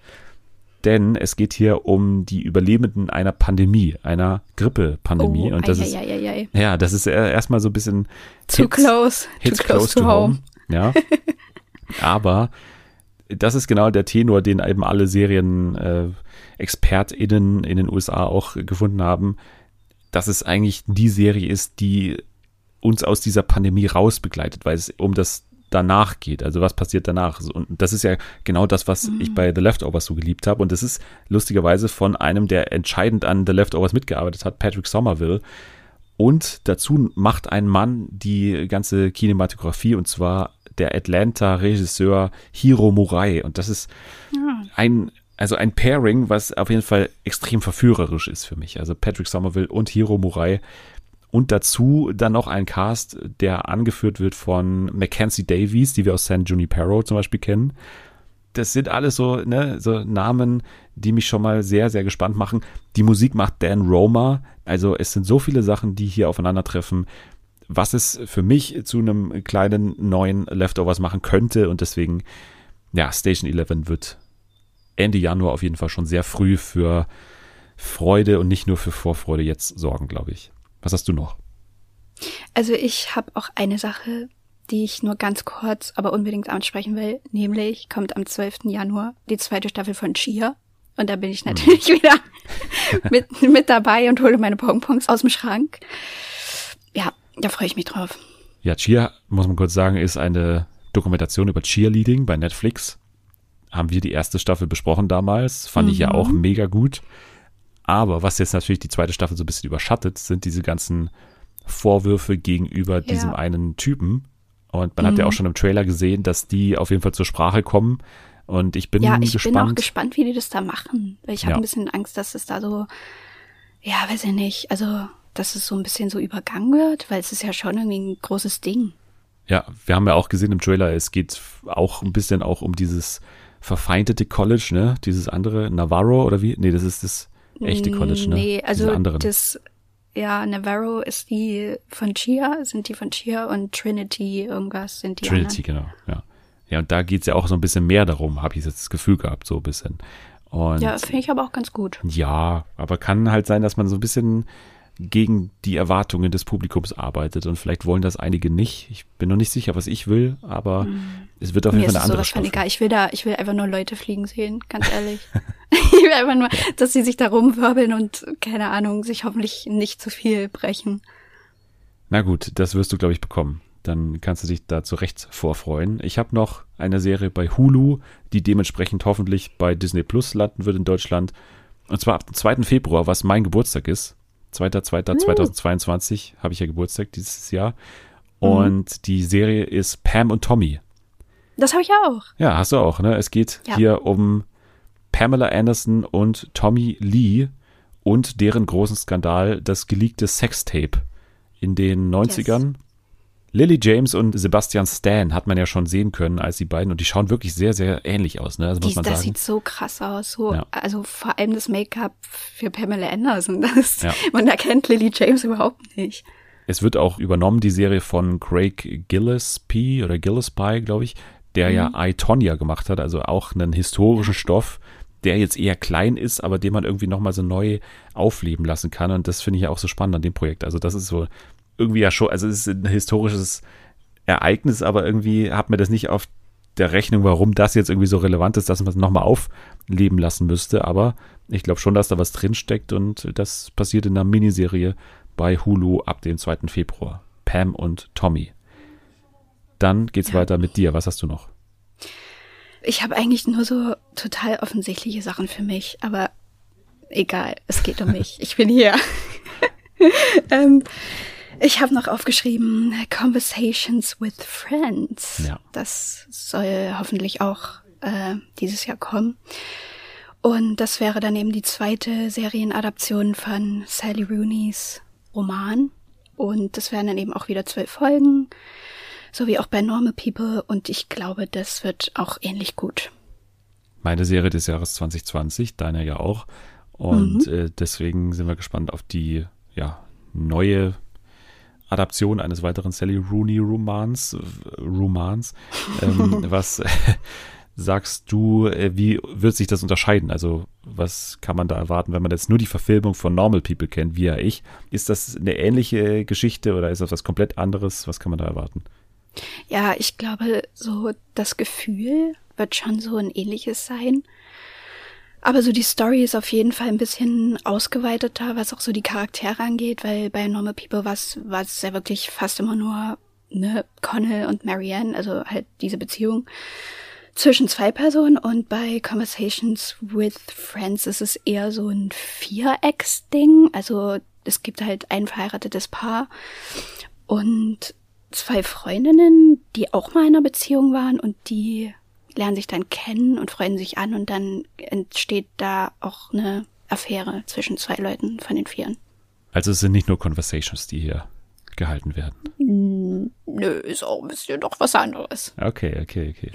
denn es geht hier um die Überlebenden einer Pandemie, einer Grippe-Pandemie. Oh, und das ei, ist, ei, ei, ja, das ist erstmal so ein bisschen Too Hits- close. Hits Too close, to home. Ja. [laughs] Aber das ist genau der Tenor, den eben alle Serien äh, in den USA auch gefunden haben, dass es eigentlich die Serie ist, die uns aus dieser Pandemie rausbegleitet, weil es um das danach geht. Also was passiert danach? Und das ist ja genau das, was ich bei The Leftovers so geliebt habe. Und das ist lustigerweise von einem, der entscheidend an The Leftovers mitgearbeitet hat, Patrick Somerville. Und dazu macht ein Mann die ganze Kinematografie und zwar der Atlanta-Regisseur Hiro Murai. Und das ist ein, also ein Pairing, was auf jeden Fall extrem verführerisch ist für mich. Also Patrick Somerville und Hiro Murai. Und dazu dann noch ein Cast, der angeführt wird von Mackenzie Davies, die wir aus San Junipero zum Beispiel kennen. Das sind alles so, ne, so Namen, die mich schon mal sehr, sehr gespannt machen. Die Musik macht Dan Roma. Also es sind so viele Sachen, die hier aufeinandertreffen, was es für mich zu einem kleinen neuen Leftovers machen könnte. Und deswegen, ja, Station 11 wird Ende Januar auf jeden Fall schon sehr früh für Freude und nicht nur für Vorfreude jetzt sorgen, glaube ich. Was hast du noch? Also ich habe auch eine Sache, die ich nur ganz kurz, aber unbedingt ansprechen will. Nämlich kommt am 12. Januar die zweite Staffel von Chia. Und da bin ich natürlich [laughs] wieder mit, mit dabei und hole meine Pongpongs aus dem Schrank. Ja, da freue ich mich drauf. Ja, Cheer, muss man kurz sagen, ist eine Dokumentation über Cheerleading bei Netflix. Haben wir die erste Staffel besprochen damals. Fand ich ja auch mega gut. Aber was jetzt natürlich die zweite Staffel so ein bisschen überschattet, sind diese ganzen Vorwürfe gegenüber diesem einen Typen. Und man hat ja auch schon im Trailer gesehen, dass die auf jeden Fall zur Sprache kommen. Und ich bin Ja, ich gespannt. bin auch gespannt, wie die das da machen. Weil ich habe Ja. ein bisschen Angst, dass es da so, ja, weiß ich nicht, also dass es so ein bisschen so übergangen wird, weil es ist ja schon irgendwie ein großes Ding. Ja, wir haben ja auch gesehen im Trailer, es geht auch ein bisschen auch um dieses verfeindete College, ne? Dieses andere, Navarro oder wie? Nee, das ist das echte College, ne? Nee, also anderen. das, ja, Navarro ist die von Chia, sind die von Chia und Trinity irgendwas sind die Trinity, genau, ja. Ja, und da geht's ja auch so ein bisschen mehr darum, habe ich jetzt das Gefühl gehabt, so ein bisschen. Und anderen. Ja, finde ich aber auch ganz gut. ja, aber kann halt sein, dass man so ein bisschen gegen die Erwartungen des Publikums arbeitet und vielleicht wollen das einige nicht. Ich bin noch nicht sicher, was ich will, aber es wird auf jeden Fall eine andere Staffel. egal. Ich will da, ich will einfach nur Leute fliegen sehen, ganz [laughs] ehrlich. [laughs] ich will einfach nur, dass sie sich da rumwirbeln und, keine Ahnung, sich hoffentlich nicht zu viel brechen. Na gut, das wirst du, glaube ich, bekommen. Dann kannst du dich da zu Recht vorfreuen. Ich habe noch eine Serie bei Hulu, die dementsprechend hoffentlich bei Disney Plus landen wird in Deutschland. Und zwar ab dem 2. Februar, was mein Geburtstag ist. 2.2.2022 habe ich ja Geburtstag dieses Jahr. Und die Serie ist Pam und Tommy. Das habe ich auch. Ja, hast du auch, ne? Es geht Ja. hier um Pamela Anderson und Tommy Lee und deren großen Skandal, das geleakte Sextape in den 90ern. Lily James und Sebastian Stan hat man ja schon sehen können als die beiden und die schauen wirklich sehr, sehr ähnlich aus, ne? Also muss Die, man das sagen. sieht so krass aus. So, Ja. Also vor allem das Make-up für Pamela Anderson. [laughs] Das, Ja. Man erkennt Lily James überhaupt nicht. Es wird auch übernommen, die Serie von Craig Gillespie oder Gillespie, glaube ich, der ja I, Tonya gemacht hat, also auch einen historischen Stoff, der jetzt eher klein ist, aber den man irgendwie nochmal so neu aufleben lassen kann. Und das finde ich ja auch so spannend an dem Projekt. Also das ist so irgendwie ja schon, also es ist ein historisches Ereignis, aber irgendwie hat mir das nicht auf der Rechnung, warum das jetzt irgendwie so relevant ist, dass man es nochmal aufleben lassen müsste. Aber ich glaube schon, dass da was drinsteckt und das passiert in einer Miniserie bei Hulu ab dem 2. Februar. Pam und Tommy. Dann geht's Ja. weiter mit dir. Was hast du noch? Ich habe eigentlich nur so total offensichtliche Sachen für mich, aber egal, es geht um mich. [laughs] Ich bin hier. [laughs] ähm, ich habe noch aufgeschrieben Conversations with Friends. Ja. Das soll hoffentlich auch äh, dieses Jahr kommen. Und das wäre dann eben die zweite Serienadaption von Sally Rooney's Roman. Und das wären dann eben auch wieder zwölf Folgen, so wie auch bei Normal People. Und ich glaube, das wird auch ähnlich gut. Meine Serie des Jahres 2020, deine ja auch. Und Mhm. äh, deswegen sind wir gespannt auf die ja, neue Adaption eines weiteren Sally Rooney Romans. äh, Romans. Ähm, [laughs] was äh, sagst du, äh, wie wird sich das unterscheiden? Also Was kann man da erwarten, wenn man jetzt nur die Verfilmung von Normal People kennt, wie ja ich? Ist das eine ähnliche Geschichte oder ist das was komplett anderes? Was kann man da erwarten? Ja, ich glaube, so das Gefühl wird schon so ein ähnliches sein. Aber so die Story ist auf jeden Fall ein bisschen ausgeweiteter, was auch so die Charaktere angeht, weil bei Normal People war es ja wirklich fast immer nur ne, Connell und Marianne, also halt diese Beziehung zwischen zwei Personen und bei Conversations with Friends ist es eher so ein Vierecks-Ding. Also es gibt halt ein verheiratetes Paar und zwei Freundinnen, die auch mal in einer Beziehung waren und die lernen sich dann kennen und freuen sich an und dann entsteht da auch eine Affäre zwischen zwei Leuten von den Vieren. Also es sind nicht nur Conversations, die hier gehalten werden. Nö, ist auch ein bisschen doch was anderes. Okay, okay, okay.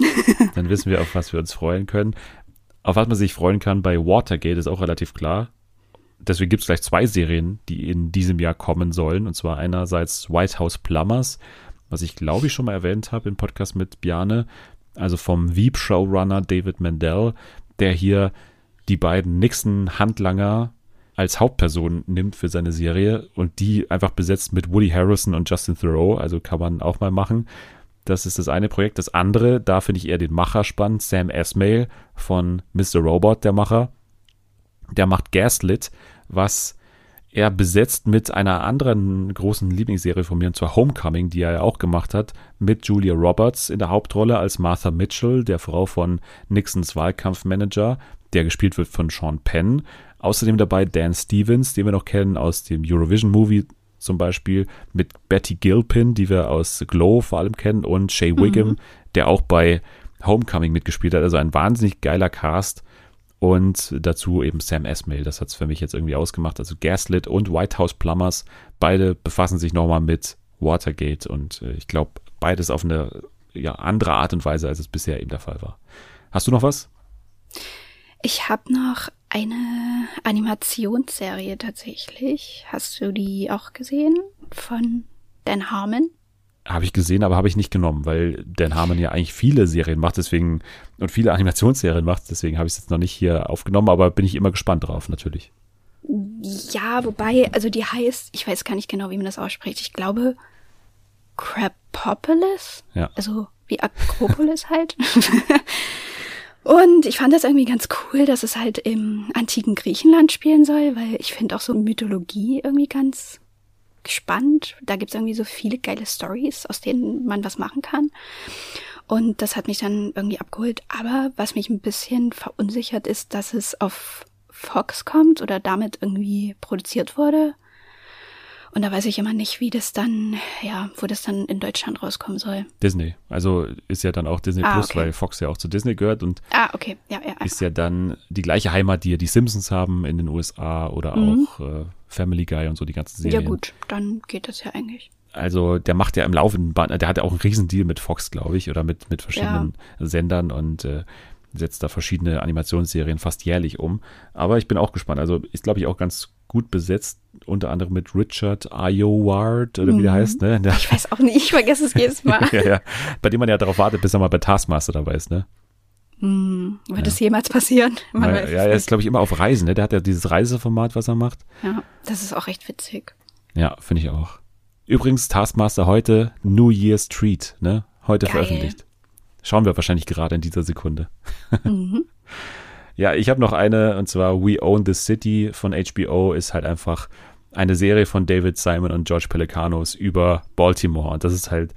[laughs] Dann wissen wir, auf was wir uns freuen können. Auf was man sich freuen kann bei Watergate ist auch relativ klar. Deswegen gibt es gleich zwei Serien, die in diesem Jahr kommen sollen. Und zwar einerseits White House Plumbers, was ich glaube ich schon mal erwähnt habe im Podcast mit Bjane, also vom Veep-Showrunner David Mandel, der hier die beiden Nixon-Handlanger als Hauptperson nimmt für seine Serie und die einfach besetzt mit Woody Harrison und Justin Thoreau, also kann man auch mal machen. Das ist das eine Projekt. Das andere, da finde ich eher den Macher spannend, Sam Esmail von Mr. Robot, der Macher. Der macht Gaslit, was er besetzt mit einer anderen großen Lieblingsserie von mir, und zwar Homecoming, die er ja auch gemacht hat, mit Julia Roberts in der Hauptrolle als Martha Mitchell, der Frau von Nixons Wahlkampfmanager, der gespielt wird von Sean Penn. Außerdem dabei Dan Stevens, den wir noch kennen aus dem Eurovision Movie zum Beispiel, mit Betty Gilpin, die wir aus Glow vor allem kennen, und Shay Wiggum, mhm. der auch bei Homecoming mitgespielt hat. Also ein wahnsinnig geiler Cast. Und dazu eben Sam Esmail, das hat es für mich jetzt irgendwie ausgemacht. Also Gaslit und White House Plumbers, beide befassen sich nochmal mit Watergate und äh, ich glaube, beides auf eine ja, andere Art und Weise, als es bisher eben der Fall war. Hast du noch was? Ich habe noch eine Animationsserie tatsächlich. Hast du die auch gesehen? Von Dan Harmon? Habe ich gesehen, aber habe ich nicht genommen, weil Dan Harmon ja eigentlich viele Serien macht, deswegen und viele Animationsserien macht, deswegen habe ich es jetzt noch nicht hier aufgenommen, aber bin ich immer gespannt drauf, natürlich. Ja, wobei, also die heißt, ich weiß gar nicht genau, wie man das ausspricht. Ich glaube Crapopolis. Ja. Also wie Akropolis [laughs] halt. Und ich fand das irgendwie ganz cool, dass es halt im antiken Griechenland spielen soll, weil ich finde auch so Mythologie irgendwie ganz spannend. Da gibt's irgendwie so viele geile Stories, aus denen man was machen kann. Und das hat mich dann irgendwie abgeholt. Aber was mich ein bisschen verunsichert ist, dass es auf Fox kommt oder damit irgendwie produziert wurde. Und da weiß ich immer nicht, wie das dann, ja, wo das dann in Deutschland rauskommen soll. Disney. Also ist ja dann auch Disney Ah, Plus, okay. weil Fox ja auch zu Disney gehört und Ah, okay, ja, ja. ja. ist ja dann die gleiche Heimat, die ja die Simpsons haben in den USA oder Mhm. auch äh, Family Guy und so die ganzen Serien. Ja gut, dann geht das ja eigentlich. Also der macht ja im laufenden Band, der hat ja auch einen Riesendeal mit Fox, glaube ich, oder mit, mit verschiedenen Sendern und äh, setzt da verschiedene Animationsserien fast jährlich um. Aber ich bin auch gespannt. Also ist, glaube ich, auch ganz gut besetzt, unter anderem mit Richard Ayoade, oder wie der Mhm. heißt, ne? Der, Ich weiß auch nicht, ich vergesse es jedes Mal. [laughs] ja, ja. Bei dem man ja darauf wartet, bis er mal bei Taskmaster dabei ist, ne? Hm, wird es jemals passieren? [laughs] Man ja, es er ist, glaube ich, immer auf Reisen, ne? Der hat ja dieses Reiseformat, was er macht. Ja, das ist auch recht witzig. Ja, finde ich auch. Übrigens, Taskmaster heute New Year's Treat, ne? Heute Geil. veröffentlicht. Schauen wir wahrscheinlich gerade in dieser Sekunde. [laughs] Mhm. Ja, ich habe noch eine, und zwar We Own the City von HBO ist halt einfach eine Serie von David Simon und George Pelicanos über Baltimore. Und das ist halt,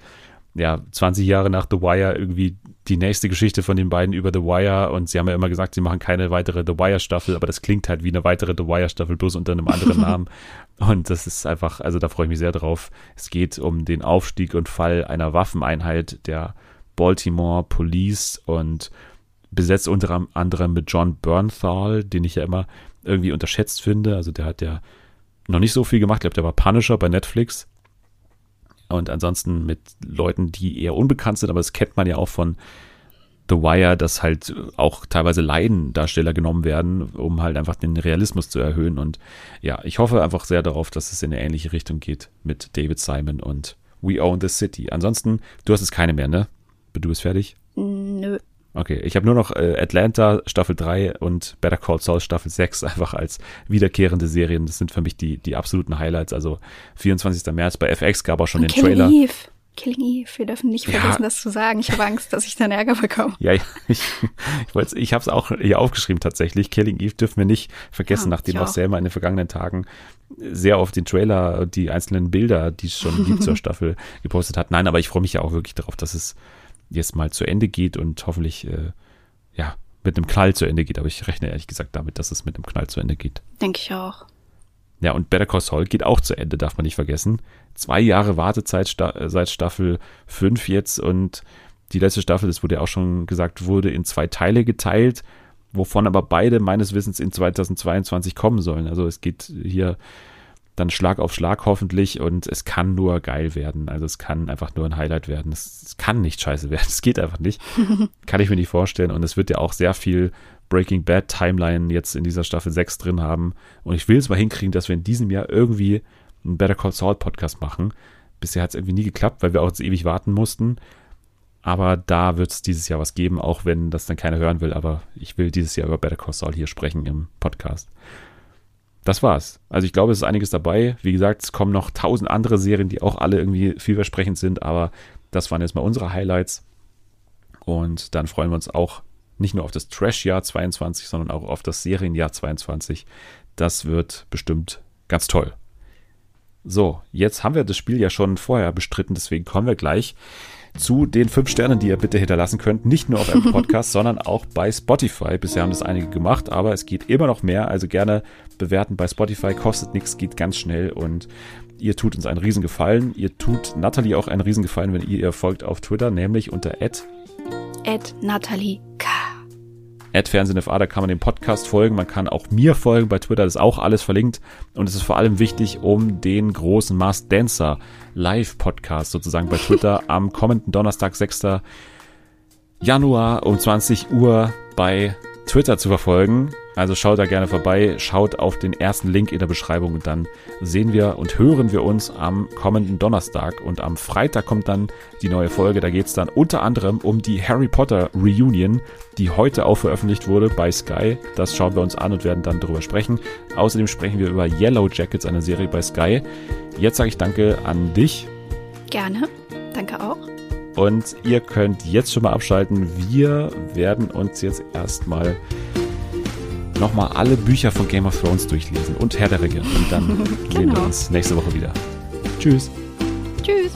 ja, 20 Jahre nach The Wire irgendwie die nächste Geschichte von den beiden über The Wire. Und sie haben ja immer gesagt, sie machen keine weitere The Wire-Staffel, aber das klingt halt wie eine weitere The Wire-Staffel, bloß unter einem anderen [laughs] Namen. Und das ist einfach, also da freue ich mich sehr drauf. Es geht um den Aufstieg und Fall einer Waffeneinheit der Baltimore Police und besetzt unter anderem mit John Bernthal, den ich ja immer irgendwie unterschätzt finde. Also der hat ja noch nicht so viel gemacht. Ich glaube, der war Punisher bei Netflix. Und ansonsten mit Leuten, die eher unbekannt sind, aber das kennt man ja auch von The Wire, dass halt auch teilweise Laiendarsteller genommen werden, um halt einfach den Realismus zu erhöhen. Und ja, ich hoffe einfach sehr darauf, dass es in eine ähnliche Richtung geht mit David Simon und We Own the City. Ansonsten, du hast es keine mehr, ne? Du bist fertig? Nö. Okay. Ich habe nur noch äh, Atlanta Staffel 3 und Better Call Saul Staffel 6 [laughs] einfach als wiederkehrende Serien. Das sind für mich die, die absoluten Highlights. Also 24. März bei FX gab auch schon Und den Killing Trailer. Eve. Killing Eve. Wir dürfen nicht Ja. vergessen, das zu sagen. Ich habe Angst, dass ich dann Ärger bekomme. Ja, ja, [laughs] ich, ich, ich habe es auch hier aufgeschrieben tatsächlich. Killing Eve dürfen wir nicht vergessen, Ja, nachdem ich auch. Selma in den vergangenen Tagen sehr auf den Trailer und die einzelnen Bilder, die es schon [laughs] gibt zur Staffel, gepostet hat. Nein, aber ich freue mich ja auch wirklich darauf, dass es jetzt mal zu Ende geht und hoffentlich äh, ja mit einem Knall zu Ende geht. Aber ich rechne ehrlich gesagt damit, dass es mit einem Knall zu Ende geht. Denke ich auch. Ja, und Better Call Saul geht auch zu Ende, darf man nicht vergessen. Zwei Jahre Wartezeit sta äh, seit Staffel 5 jetzt und die letzte Staffel, das wurde ja auch schon gesagt, wurde in zwei Teile geteilt, wovon aber beide meines Wissens in 2022 kommen sollen. Also es geht hier dann Schlag auf Schlag hoffentlich und es kann nur geil werden. Also es kann einfach nur ein Highlight werden. Es, es kann nicht scheiße [laughs] werden. Es geht einfach nicht. [laughs] kann ich mir nicht vorstellen. Und es wird ja auch sehr viel Breaking Bad Timeline jetzt in dieser Staffel 6 drin haben. Und ich will es mal hinkriegen, dass wir in diesem Jahr irgendwie einen Better Call Saul Podcast machen. Bisher hat es irgendwie nie geklappt, weil wir auch jetzt ewig warten mussten. Aber da wird es dieses Jahr was geben, auch wenn das dann keiner hören will. Aber ich will dieses Jahr über Better Call Saul hier sprechen im Podcast. Das war's. Also ich glaube, es ist einiges dabei. Wie gesagt, es kommen noch tausend andere Serien, die auch alle irgendwie vielversprechend sind, aber das waren jetzt mal unsere Highlights. Und dann freuen wir uns auch nicht nur auf das Trash-Jahr 22, sondern auch auf das Serienjahr 22. Das wird bestimmt ganz toll. So, jetzt haben wir das Spiel ja schon vorher bestritten, deswegen kommen wir gleich zu den fünf Sternen, die ihr bitte hinterlassen könnt. Nicht nur auf Apple Podcasts, [laughs] sondern auch bei Spotify. Bisher haben das einige gemacht, aber es geht immer noch mehr. Also gerne bewerten bei Spotify. Kostet nichts, geht ganz schnell und ihr tut uns einen Riesengefallen. Ihr tut Natalie auch einen Riesengefallen, wenn ihr ihr folgt auf Twitter, nämlich unter Ed Natalie K. @fernsehNFA, da kann man dem Podcast folgen, man kann auch mir folgen bei Twitter, das ist auch alles verlinkt und es ist vor allem wichtig, um den großen Mars Dancer Live Podcast sozusagen bei Twitter [laughs] am kommenden Donnerstag, 6. Januar um 20 Uhr bei Twitter zu verfolgen. Also schaut da gerne vorbei, schaut auf den ersten Link in der Beschreibung und dann sehen wir und hören wir uns am kommenden Donnerstag. Und am Freitag kommt dann die neue Folge. Da geht es dann unter anderem um die Harry Potter Reunion, die heute auch veröffentlicht wurde bei Sky. Das schauen wir uns an und werden dann darüber sprechen. Außerdem sprechen wir über Yellow Jackets, eine Serie bei Sky. Jetzt sage ich danke an dich. Gerne. Danke auch. Und ihr könnt jetzt schon mal abschalten. Wir werden uns jetzt erstmal nochmal alle Bücher von Game of Thrones durchlesen und Herr der Ringe. Und dann [laughs] sehen wir Genau. uns nächste Woche wieder. Tschüss. Tschüss.